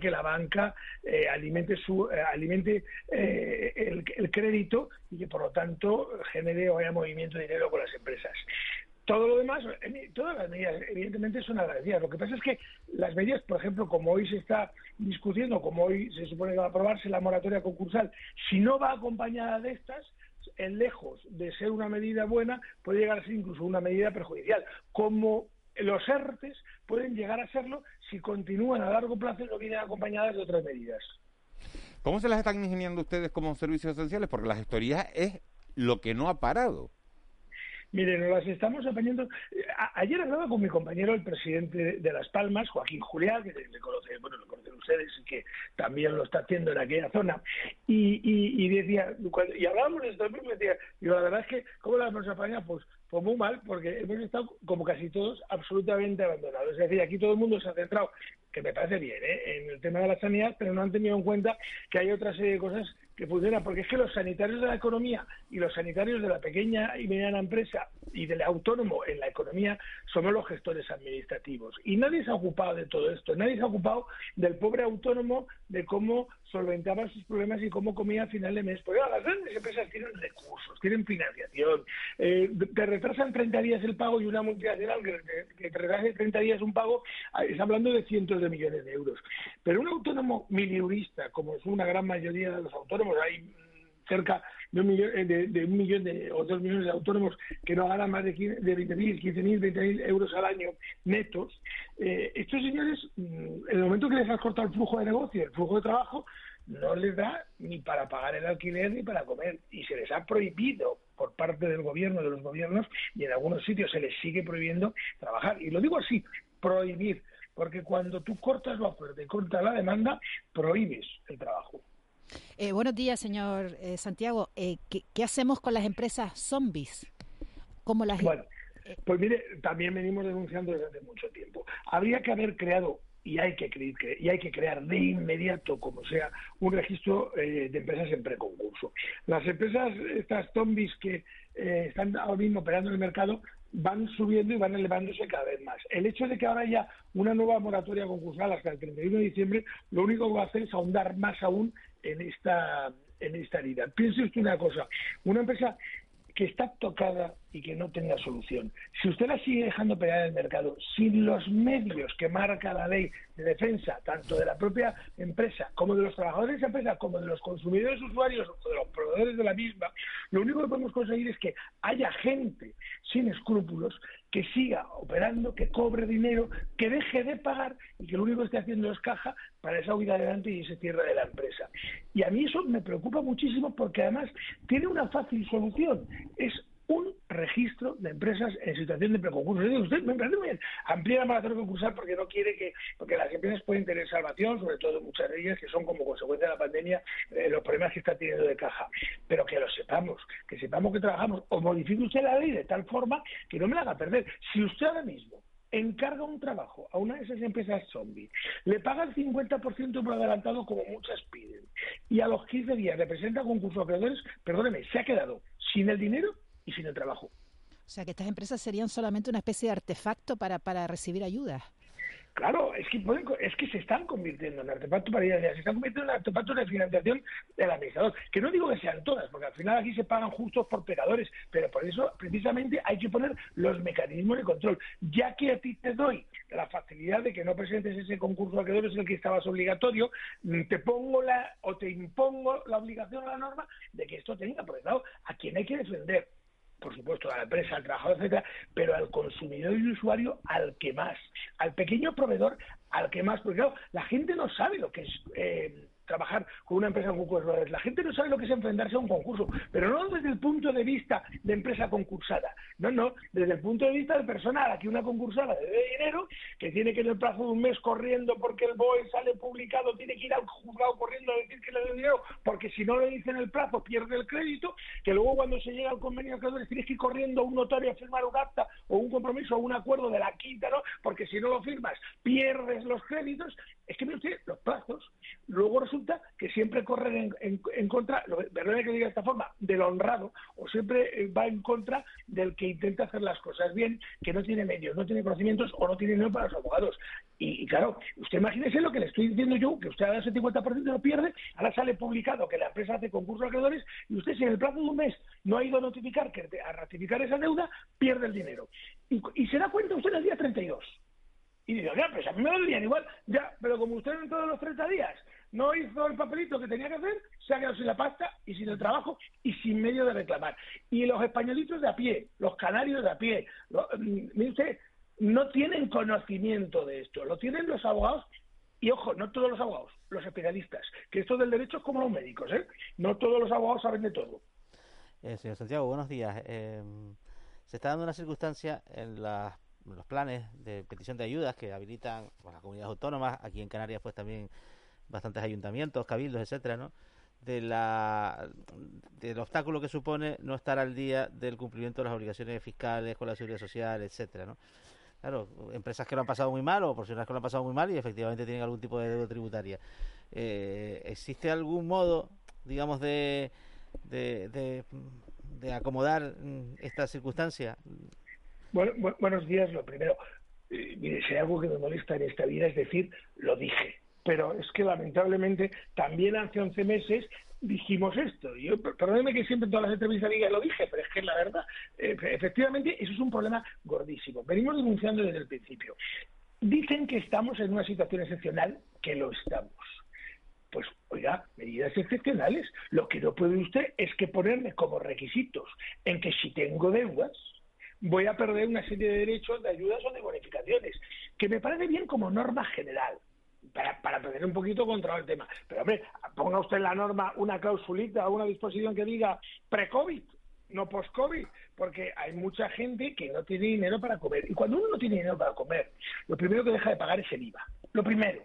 que la banca eh, alimente, su, eh, alimente eh, el, el, crédito y que por lo tanto genere o haya movimiento de dinero con las empresas. Todo lo demás, todas las medidas, evidentemente, son agradecidas. Lo que pasa es que las medidas, por ejemplo, como hoy se está discutiendo, como hoy se supone que va a aprobarse la moratoria concursal, si no va acompañada de estas, en lejos de ser una medida buena, puede llegar a ser incluso una medida perjudicial. Como los ERTES pueden llegar a serlo si continúan a largo plazo y no vienen acompañadas de otras medidas. ¿Cómo se las están ingeniando ustedes como servicios esenciales? Porque la gestoría es lo que no ha parado. Miren, nos las estamos apañando. ayer hablaba con mi compañero, el presidente de Las Palmas, Joaquín Julián, que le conoce, bueno, lo conocen ustedes y que también lo está haciendo en aquella zona. Y, y, y decía, y hablábamos de esto, me decía, digo, la verdad es que, ¿cómo las hemos apañado? Pues pues muy mal, porque hemos estado, como casi todos, absolutamente abandonados. Es decir, aquí todo el mundo se ha centrado, que me parece bien, ¿eh? en el tema de la sanidad, pero no han tenido en cuenta que hay otra serie de cosas que funcionan, porque es que los sanitarios de la economía y los sanitarios de la pequeña y mediana empresa y del autónomo en la economía somos los gestores administrativos. Y nadie se ha ocupado de todo esto, nadie se ha ocupado del pobre autónomo, de cómo solventaba sus problemas y cómo comía a final de mes. Porque las grandes empresas tienen recursos, tienen financiación, eh, te retrasan 30 días el pago y una multinacional que, que te retrase 30 días un pago, es hablando de cientos de millones de euros. Pero un autónomo miliurista, como es una gran mayoría de los autónomos, hay cerca de un millón, de, de un millón de, o dos millones de autónomos que no ganan más de, de 20.000, 15.000, 20.000 euros al año netos, eh, estos señores, en el momento que les has cortado el flujo de negocio, el flujo de trabajo, no les da ni para pagar el alquiler ni para comer y se les ha prohibido por parte del gobierno, de los gobiernos, y en algunos sitios se les sigue prohibiendo trabajar. Y lo digo así, prohibir, porque cuando tú cortas la oferta y cortas la demanda, prohíbes el trabajo. Eh, buenos días, señor eh, Santiago. Eh, ¿qué, ¿qué, hacemos con las empresas zombies? ¿Cómo las... Bueno, pues mire, también venimos denunciando desde hace mucho tiempo. Habría que haber creado y hay que, creer, y hay que crear de inmediato, como sea, un registro eh, de empresas en preconcurso. Las empresas, estas zombies que eh, están ahora mismo operando en el mercado, van subiendo y van elevándose cada vez más. El hecho de que ahora haya una nueva moratoria concursal hasta el 31 de diciembre, lo único que va a hacer es ahondar más aún en esta en esta herida. Piense usted una cosa, una empresa que está tocada y que no tenga solución. Si usted la sigue dejando pelear en el mercado sin los medios que marca la ley de defensa, tanto de la propia empresa como de los trabajadores de esa empresa, como de los consumidores usuarios o de los proveedores de la misma, lo único que podemos conseguir es que haya gente sin escrúpulos que siga operando, que cobre dinero, que deje de pagar y que lo único que esté haciendo es caja para esa huida adelante y ese cierre de la empresa. Y a mí eso me preocupa muchísimo porque además tiene una fácil solución. Es un registro de empresas en situación de preconcurso. Usted me parece muy bien. Amplía la maratón concursal porque no quiere que, porque las empresas pueden tener salvación, sobre todo muchas de ellas que son como consecuencia de la pandemia eh, los problemas que está teniendo de caja. Pero que lo sepamos, que sepamos que trabajamos. O modifique usted la ley de tal forma que no me la haga perder. Si usted ahora mismo encarga un trabajo a una de esas empresas zombie, le paga el 50% por adelantado como muchas piden, y a los 15 días le presenta concurso a acreedores, perdóneme, se ha quedado sin el dinero y sin el trabajo. O sea, que estas empresas serían solamente una especie de artefacto para, para recibir ayudas. Claro, es que, pueden, es que se están convirtiendo en artefactos para ir se están convirtiendo en artefactos de financiación del administrador. Que no digo que sean todas, porque al final aquí se pagan justos por pecadores, pero por eso precisamente hay que poner los mecanismos de control. Ya que a ti te doy la facilidad de que no presentes ese concurso de acreedores en el que estabas obligatorio, te pongo la o te impongo la obligación a la norma de que esto tenga, por lado, a quien hay que defender por supuesto, a la empresa, al trabajador, etcétera, pero al consumidor y usuario al que más, al pequeño proveedor al que más, porque claro, la gente no sabe lo que es eh, trabajar con una empresa concursada. La gente no sabe lo que es enfrentarse a un concurso, pero no desde el punto de vista de empresa concursada, no, no, desde el punto de vista de persona a la que una concursada debe dinero, que tiene que en el plazo de un mes corriendo porque el BOE sale publicado, tiene que ir al juzgado corriendo a decir que le debe dinero, porque si no le dicen el plazo pierde el crédito, que luego cuando se llega al convenio de acreedores tienes que ir corriendo a un notario a firmar un acta o un compromiso o un acuerdo de la quinta, ¿no? Porque si no lo firmas pierdes los créditos. Es que, mire usted, los plazos luego resulta que siempre corren en, contra, perdón que diga de esta forma, del honrado, o siempre eh, va en contra del que intenta hacer las cosas bien, que no tiene medios, no tiene conocimientos o no tiene dinero para los abogados. Y, claro, usted imagínese lo que le estoy diciendo yo, que usted a ese 50% lo pierde, ahora sale publicado que la empresa hace concurso de acreedores y usted si en el plazo de un mes no ha ido a notificar, que, a ratificar esa deuda, pierde el dinero. Y, y se da cuenta usted el día 32 y digo, ya, pues a mí me lo igual, ya, pero como usted en todos los 30 días no hizo el papelito que tenía que hacer, se ha quedado sin la pasta y sin el trabajo y sin medio de reclamar. Y los españolitos de a pie, los canarios de a pie, mm, mire usted, no tienen conocimiento de esto, lo tienen los abogados y ojo, no todos los abogados, los especialistas, que esto del derecho es como los médicos, ¿eh? No todos los abogados saben de todo. Eh, señor Santiago, buenos días. Eh, se está dando una circunstancia en los planes de petición de ayudas que habilitan las comunidades autónomas, aquí en Canarias pues también bastantes ayuntamientos, cabildos, etcétera, ¿no? De la, del obstáculo que supone no estar al día del cumplimiento de las obligaciones fiscales con la seguridad social, etcétera, ¿no? Claro, empresas que lo han pasado muy mal o personas que lo han pasado muy mal y efectivamente tienen algún tipo de deuda tributaria. Eh, ¿Existe algún modo, digamos, de, de, de, acomodar mm, esta circunstancia? Bueno, buenos días, lo primero. Eh, mire, si hay algo que me molesta en esta vida es decir, lo dije. Pero es que lamentablemente también hace 11 meses dijimos esto. Yo, perdóneme que siempre en todas las entrevistas diga lo dije, pero es que la verdad. Eh, efectivamente, eso es un problema gordísimo. Venimos denunciando desde el principio. Dicen que estamos en una situación excepcional, que lo estamos. Pues, oiga, medidas excepcionales. Lo que no puede usted es que ponerme como requisitos en que si tengo deudas, voy a perder una serie de derechos de ayudas o de bonificaciones, que me parece bien como norma general. Para, para tener un poquito control el tema. Pero, hombre, ponga usted en la norma una clausulita o una disposición que diga pre-COVID, no post-COVID, porque hay mucha gente que no tiene dinero para comer. Y cuando uno no tiene dinero para comer, lo primero que deja de pagar es el IVA. Lo primero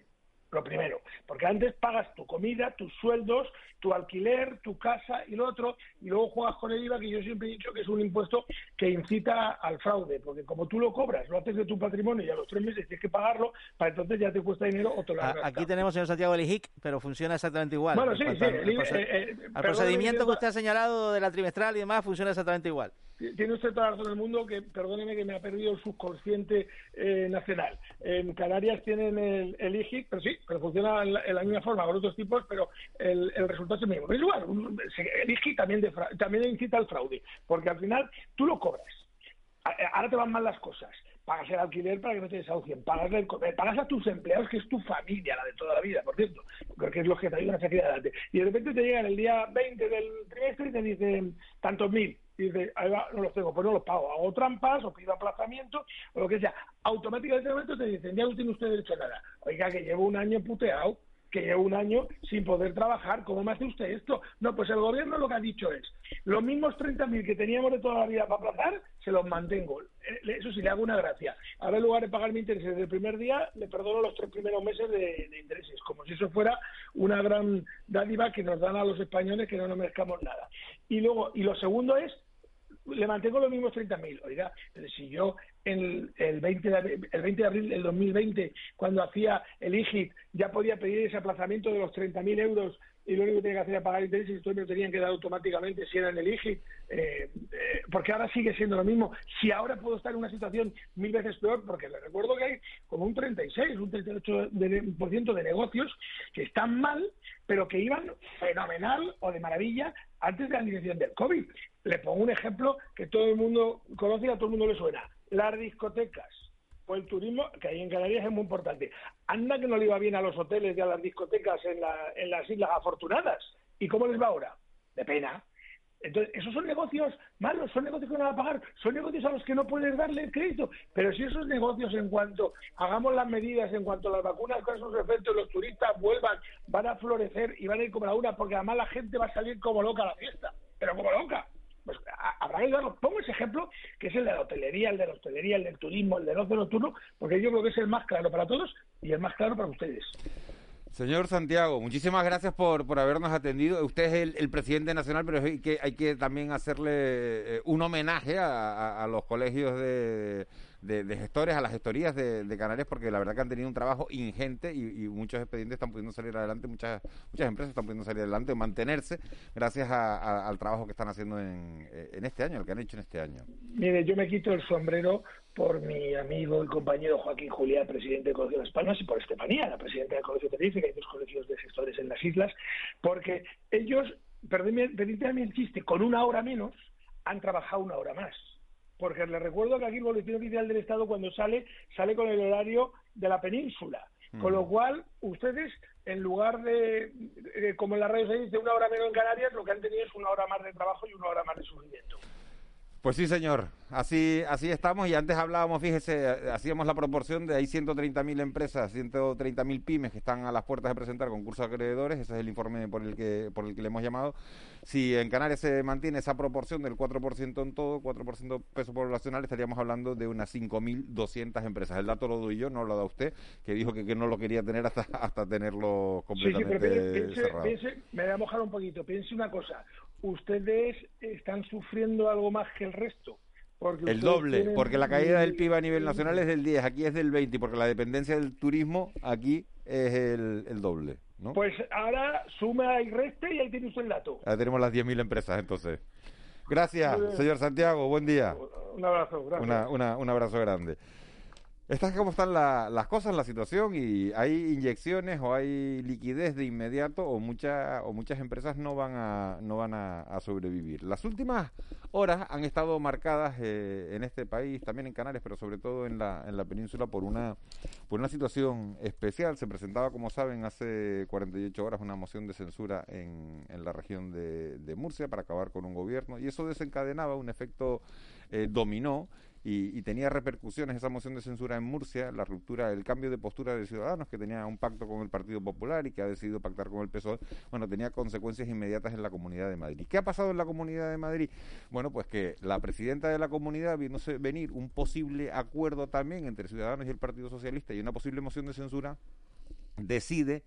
lo primero, porque antes pagas tu comida, tus sueldos, tu alquiler, tu casa y lo otro, y luego juegas con el IVA, que yo siempre he dicho que es un impuesto que incita al fraude, porque como tú lo cobras, lo haces de tu patrimonio y a los tres meses tienes que pagarlo, para entonces ya te cuesta dinero o te lo Aquí tenemos, señor Santiago, el IHIC, pero funciona exactamente igual. Bueno, sí, sí. El, eh, eh, procedimiento que usted ha señalado de la trimestral y demás funciona exactamente igual. Tiene usted toda la razón del mundo, que perdóneme que me ha perdido el subconsciente eh, nacional. En Canarias tienen el, el IGIC, pero sí, pero funciona en la, misma forma, con otros tipos, pero el, resultado es el mismo. Es igual, el IGIC también, también incita al fraude, porque al final tú lo cobras. Ahora te van mal las cosas pagas el alquiler para que no te desahucien, pagas, el, a tus empleados, que es tu familia, la de toda la vida, por cierto, porque es lo que te ayuda a salir adelante. Y de repente te llegan el día 20 del trimestre y te dicen tantos mil y dice, ahí va, no los tengo, pues no los pago, hago trampas o pido aplazamiento o lo que sea. Automáticamente te dicen, ya no tiene usted derecho a nada. Oiga, que llevo un año puteado, que llevo un año sin poder trabajar, ¿cómo me hace usted esto? No, pues el gobierno lo que ha dicho es, los mismos 30.000 que teníamos de toda la vida para aplazar, se los mantengo. Eh, eso sí, le hago una gracia. Ahora, en lugar de pagar mi interés desde el primer día, le perdono los tres primeros meses de, de, intereses, como si eso fuera una gran dádiva que nos dan a los españoles que no nos merezcamos nada. Y luego, y lo segundo es le mantengo los mismos 30.000. Oiga, si yo el, el, 20 de, el 20 de abril del 2020, cuando hacía el IGIT, ya podía pedir ese aplazamiento de los 30.000 euros y lo único que tenía que hacer era pagar intereses y esto me lo tenían que dar automáticamente si era en el IGIT, eh, eh, porque ahora sigue siendo lo mismo. Si ahora puedo estar en una situación mil veces peor, porque le recuerdo que hay como un 36, un 38% de, de negocios que están mal, pero que iban fenomenal o de maravilla antes de la iniciación del COVID. Le pongo un ejemplo que todo el mundo conoce y a todo el mundo le suena. Las discotecas o el turismo, que ahí en Canarias es muy importante. Anda que no le iba bien a los hoteles y a las discotecas en, las Islas Afortunadas. ¿Y cómo les va ahora? De pena. Entonces, esos son negocios malos, son negocios que no van a pagar, son negocios a los que no puedes darle crédito. Pero si esos negocios, en cuanto hagamos las medidas, en cuanto las vacunas con sus efectos, los turistas vuelvan, van a florecer y van a ir como la una, porque además la gente va a salir como loca a la fiesta, pero como loca. Pues habrá que ayudarlos. Pongo ese ejemplo, que es el de la hotelería, el de la hostelería, el del turismo, el del ocio nocturno, porque yo creo que es el más claro para todos y el más claro para ustedes. Señor Santiago, muchísimas gracias por, por habernos atendido. Usted es el, presidente nacional, pero hay que, hay que también hacerle eh, un homenaje a, los colegios de, de, gestores, a las gestorías de, Canarias, porque la verdad que han tenido un trabajo ingente y, muchos expedientes están pudiendo salir adelante, muchas muchas empresas están pudiendo salir adelante, mantenerse gracias al trabajo que están haciendo en, en este año, el que han hecho en este año. Mire, yo me quito el sombrero por mi amigo y compañero Joaquín Julián, presidente del Colegio de Las Palmas, y por Estefanía, la presidenta del Colegio de Tenerife, que hay dos colegios de gestores en las islas, porque ellos, permítanme el chiste, con una hora menos han trabajado una hora más. Porque les recuerdo que aquí el Boletín Oficial del Estado, cuando sale, sale con el horario de la península. Con lo mm. cual, ustedes, en lugar de, como en la radio se dice, una hora menos en Canarias, lo que han tenido es una hora más de trabajo y una hora más de sufrimiento. Pues sí, señor. Así, así estamos. Y antes hablábamos, fíjese, hacíamos la proporción de hay 130.000 empresas, 130.000 pymes que están a las puertas de presentar concursos acreedores. Ese es el informe por el que por el que le hemos llamado. Si en Canarias se mantiene esa proporción del 4% en todo, 4% peso poblacional, estaríamos hablando de unas 5.200 empresas. El dato lo doy yo, no lo da usted, que dijo que, que no lo quería tener hasta, hasta tenerlo completamente cerrado. me voy a mojar un poquito. Piense una cosa ustedes están sufriendo algo más que el resto. Porque el doble, porque la caída del PIB a nivel nacional es del 10, aquí es del 20, porque la dependencia del turismo aquí es el, doble. ¿no? Pues ahora suma y reste y ahí tiene usted el dato. Ahí tenemos las 10.000 empresas entonces. Gracias, señor Santiago, buen día. Un abrazo, gracias. un abrazo grande. Esta es cómo están las cosas, la situación y hay inyecciones o hay liquidez de inmediato o, mucha, o muchas empresas no van a, no van a, sobrevivir. Las últimas horas han estado marcadas eh, en este país, también en Canarias, pero sobre todo en la, en la península por una, por una situación especial. Se presentaba, como saben, hace 48 horas una moción de censura en, en la región de, de Murcia para acabar con un gobierno y eso desencadenaba un efecto eh, dominó y, tenía repercusiones esa moción de censura en Murcia, la ruptura, el cambio de postura de Ciudadanos, que tenía un pacto con el Partido Popular y que ha decidido pactar con el PSOE, bueno, tenía consecuencias inmediatas en la Comunidad de Madrid. ¿Qué ha pasado en la Comunidad de Madrid? Bueno, pues que la presidenta de la comunidad, viéndose venir un posible acuerdo también entre Ciudadanos y el Partido Socialista y una posible moción de censura, decide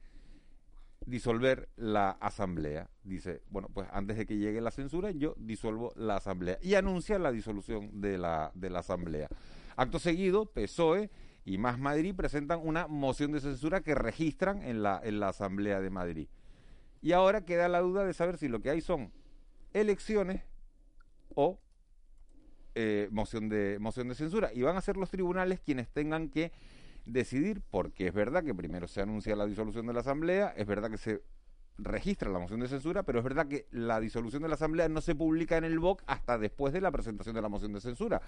disolver la asamblea. Dice, bueno, pues antes de que llegue la censura, yo disuelvo la asamblea. Y anuncia la disolución de la, de la asamblea. Acto seguido, PSOE y Más Madrid presentan una moción de censura que registran en la, en la asamblea de Madrid. Y ahora queda la duda de saber si lo que hay son elecciones o eh, moción, de, moción de censura. Y van a ser los tribunales quienes tengan que decidir, porque es verdad que primero se anuncia la disolución de la Asamblea, es verdad que se registra la moción de censura, pero es verdad que la disolución de la Asamblea no se publica en el BOC hasta después de la presentación de la moción de censura.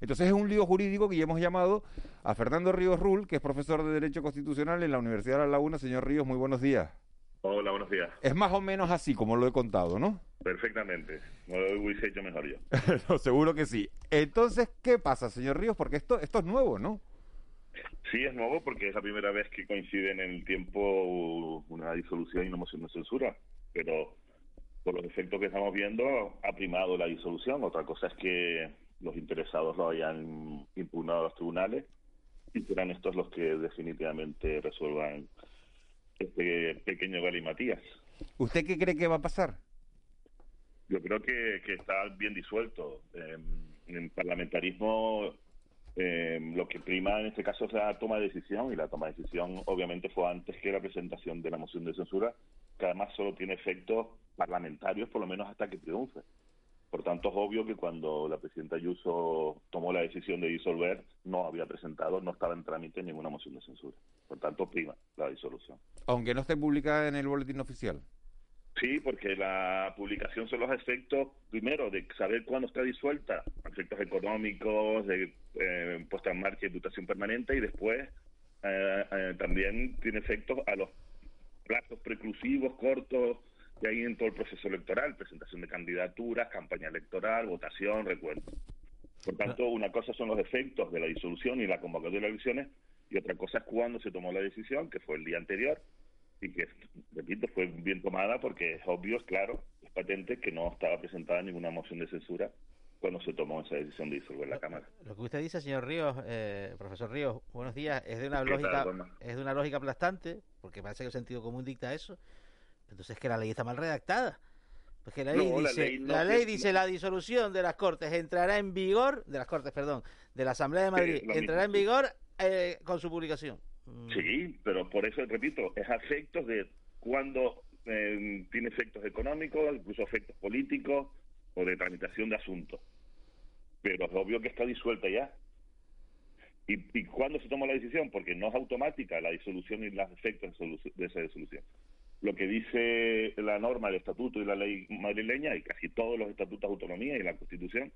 Entonces es un lío jurídico que ya hemos llamado a Fernando Ríos Rull, que es profesor de Derecho Constitucional en la Universidad de La Laguna. Señor Ríos, muy buenos días. Hola, buenos días. Es más o menos así como lo he contado, ¿no? Perfectamente. No lo hubiese hecho mejor yo. no, seguro que sí. Entonces, ¿qué pasa, señor Ríos? Porque esto, esto es nuevo, ¿no? Sí, es nuevo porque es la primera vez que coinciden en el tiempo una disolución y una moción de censura, pero por los efectos que estamos viendo ha primado la disolución. Otra cosa es que los interesados lo hayan impugnado a los tribunales y serán estos los que definitivamente resuelvan este pequeño galimatías. ¿Usted qué cree que va a pasar? Yo creo que, que está bien disuelto. en el parlamentarismo eh, lo que prima en este caso es la toma de decisión y la toma de decisión obviamente fue antes que la presentación de la moción de censura, que además solo tiene efectos parlamentarios por lo menos hasta que triunfe. Por tanto, es obvio que cuando la presidenta Ayuso tomó la decisión de disolver, no había presentado, no estaba en trámite ninguna moción de censura. Por tanto, prima la disolución. Aunque no esté publicada en el boletín oficial. Sí, porque la publicación son los efectos, primero, de saber cuándo está disuelta, efectos económicos, de eh, puesta en marcha de dotación permanente, y después eh, eh, también tiene efectos a los plazos preclusivos cortos que hay en todo el proceso electoral, presentación de candidaturas, campaña electoral, votación, recuento. Por tanto, una cosa son los efectos de la disolución y la convocatoria de elecciones y otra cosa es cuando se tomó la decisión, que fue el día anterior, y que, repito, fue bien tomada porque es obvio, es claro, es patente que no estaba presentada ninguna moción de censura cuando se tomó esa decisión de disolver la Cámara. Lo que usted dice, señor Ríos, eh, profesor Ríos, buenos días, es de una lógica es de una lógica aplastante, porque parece que el sentido común dicta eso. Entonces es que la ley está mal redactada. Porque la ley dice, la ley, dice la disolución de las Cortes entrará en vigor, de las Cortes, perdón, de la Asamblea de Madrid, entrará en vigor eh, con su publicación. Mm. Sí, pero por eso, repito, es a efectos de cuando eh, tiene efectos económicos, incluso efectos políticos o de tramitación de asuntos. Pero es obvio que está disuelta ya. ¿Y, ¿Y cuándo se toma la decisión? Porque no es automática la disolución y los efectos de esa disolución lo que dice la norma, el estatuto y la ley madrileña, y casi todos los estatutos de autonomía y la Constitución,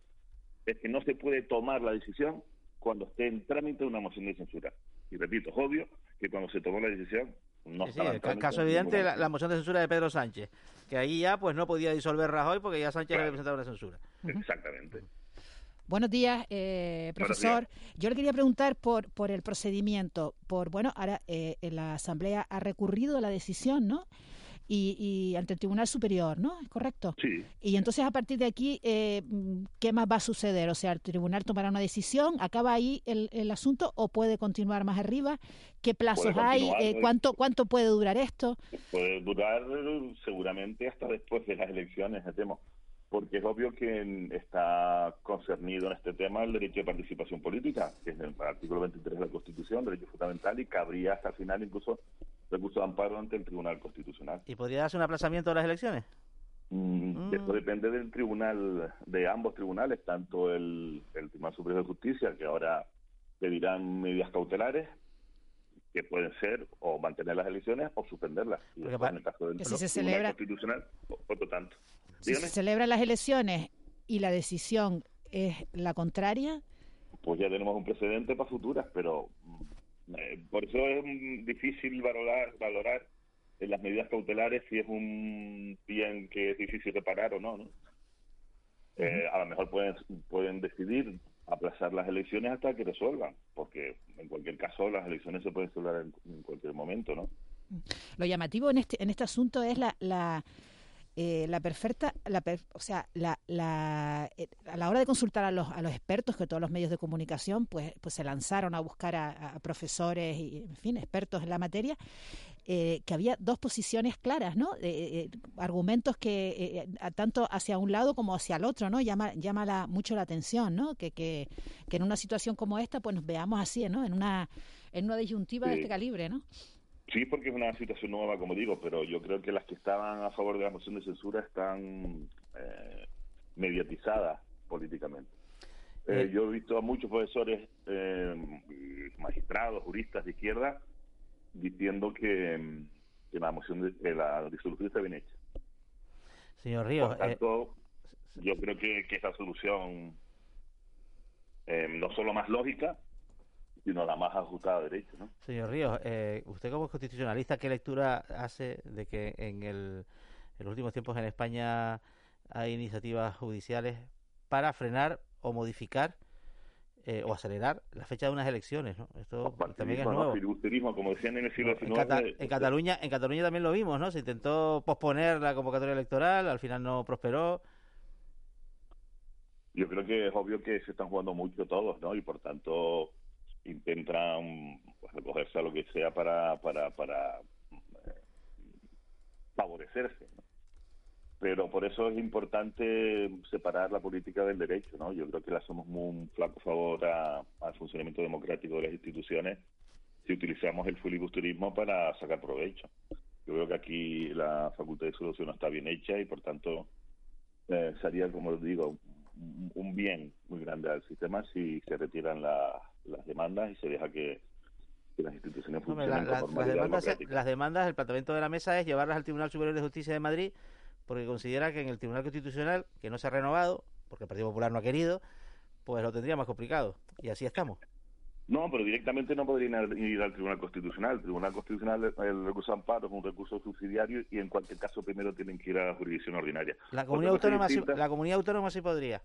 es que no se puede tomar la decisión cuando esté en trámite una moción de censura. Y repito, es obvio que cuando se tomó la decisión no sí, el caso evidente la, la, moción de censura de Pedro Sánchez, que ahí ya pues no podía disolver Rajoy porque ya Sánchez había presentado una censura. Exactamente. Buenos días, eh, profesor. Yo le quería preguntar por, por el procedimiento. Por bueno, ahora eh, la Asamblea ha recurrido a la decisión, ¿no? Y, y, ante el Tribunal Superior, ¿no? ¿Es correcto? Sí. Y entonces a partir de aquí, eh, ¿qué más va a suceder? O sea, el Tribunal tomará una decisión, ¿acaba ahí el, el asunto o puede continuar más arriba? ¿Qué plazos hay? Eh, ¿cuánto, ¿Cuánto puede durar esto? Puede durar seguramente hasta después de las elecciones, temo porque es obvio que está concernido en este tema el derecho de participación política, que es el artículo 23 de la Constitución, derecho fundamental, y cabría hasta el final incluso recurso de amparo ante el Tribunal Constitucional. ¿Y podría darse un aplazamiento de las elecciones? Mm, Eso depende del tribunal, de ambos tribunales, tanto el, el Tribunal Superior de Justicia, que ahora pedirán medidas cautelares, que pueden ser o mantener las elecciones o suspenderlas. Y después, en el caso del si se celebra... Constitucional, otro tanto. Si se celebran las elecciones y la decisión es la contraria. Pues ya tenemos un precedente para futuras, pero mm, eh, por eso es difícil valorar, valorar en las medidas cautelares si es un bien que es difícil reparar o no. ¿no? Eh, a lo mejor pueden, pueden decidir aplazar las elecciones hasta que resuelvan, porque en cualquier caso las elecciones se pueden celebrar en, cualquier momento, ¿no? Lo llamativo en este en este asunto es la, la eh, la perfecta, la o sea, la, la, eh, a la hora de consultar a los, a los expertos, que todos los medios de comunicación pues, pues se lanzaron a buscar a, profesores y, en fin, expertos en la materia, eh, que había dos posiciones claras, ¿no? argumentos que tanto hacia un lado como hacia el otro, ¿no? Llama, llama la, mucho la atención, ¿no? Que, que, que en una situación como esta, pues nos veamos así, ¿no? En una, en una disyuntiva de este calibre, ¿no? Sí, porque es una situación nueva, como digo, pero yo creo que las que estaban a favor de la moción de censura están eh, mediatizadas políticamente. Eh, yo he visto a muchos profesores, eh, magistrados, juristas de izquierda, diciendo que, que la moción de que la disolución está bien hecha. Señor Ríos, Por tanto, yo creo que, que esa solución no solo más lógica, sino la más ajustada a derecho. ¿no? Señor Ríos, eh, usted como constitucionalista, ¿qué lectura hace de que en, el, en los últimos tiempos en España hay iniciativas judiciales para frenar o modificar eh, o acelerar la fecha de unas elecciones, ¿no? Esto también es nuevo. No, como decían en el siglo XIX. En, Cataluña, en Cataluña también lo vimos, ¿no? Se intentó posponer la convocatoria electoral, al final no prosperó. Yo creo que es obvio que se están jugando mucho todos, ¿no? Y por tanto intentan pues, recogerse a lo que sea para, para, para eh, favorecerse. Pero por eso es importante separar la política del derecho. ¿no? Yo creo que le hacemos un flaco favor al funcionamiento democrático de las instituciones si utilizamos el filibusterismo para sacar provecho. Yo creo que aquí la facultad de solución está bien hecha y por tanto eh, sería, como digo, un bien muy grande al sistema si se retiran las demandas y se deja que, las instituciones funcionen las, demandas, las demandas, el planteamiento de la mesa es llevarlas al Tribunal Superior de Justicia de Madrid porque considera que en el Tribunal Constitucional, que no se ha renovado, porque el Partido Popular no ha querido, pues lo tendría más complicado. Y así estamos. No, pero directamente no podrían ir al Tribunal Constitucional. El Tribunal Constitucional, el recurso de amparo es un recurso subsidiario y en cualquier caso primero tienen que ir a la jurisdicción ordinaria. La comunidad, autónoma sí, la comunidad autónoma sí podría.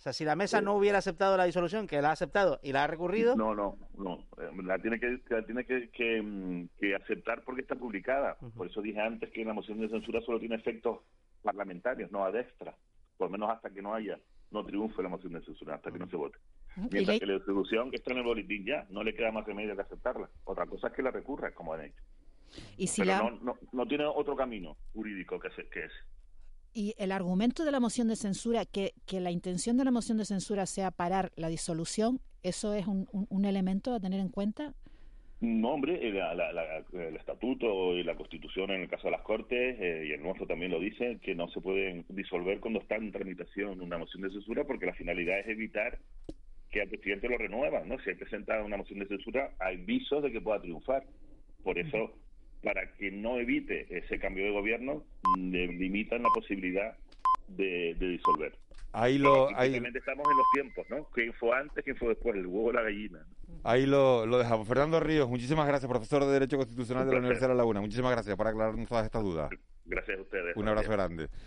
O sea, si la mesa no hubiera aceptado la disolución, que la ha aceptado y la ha recurrido. No, no, no. Eh, la tiene que, la tiene que, mm, que, aceptar porque está publicada. Por eso dije antes que la moción de censura solo tiene efectos parlamentarios, no a destra. Por lo menos hasta que no haya, no triunfe la moción de censura, hasta que no se vote. Mientras que la resolución está en el boletín ya, no le queda más remedio que aceptarla. Otra cosa es que la recurra, como han hecho. ¿Y si Pero no, no, tiene otro camino jurídico que, que ese. Y el argumento de la moción de censura, que, que la intención de la moción de censura sea parar la disolución, ¿eso es un, un, elemento a tener en cuenta? No, hombre, el estatuto y la constitución en el caso de las Cortes, eh, y el nuestro también lo dice, que no se pueden disolver cuando está en tramitación una moción de censura, porque la finalidad es evitar que al presidente lo renueva, ¿no? Si hay presentada una moción de censura, hay visos de que pueda triunfar. Por eso, para que no evite ese cambio de gobierno, le limitan la posibilidad de, disolver. Ahí lo, ahí... estamos en los tiempos, ¿no? ¿Quién fue antes, quién fue después? El huevo o la gallina. Ahí lo, lo dejamos. Fernando Ríos, muchísimas gracias, profesor de Derecho Constitucional de la Universidad de La Laguna. Muchísimas gracias por aclararnos todas estas dudas. Gracias a ustedes. Un abrazo grande.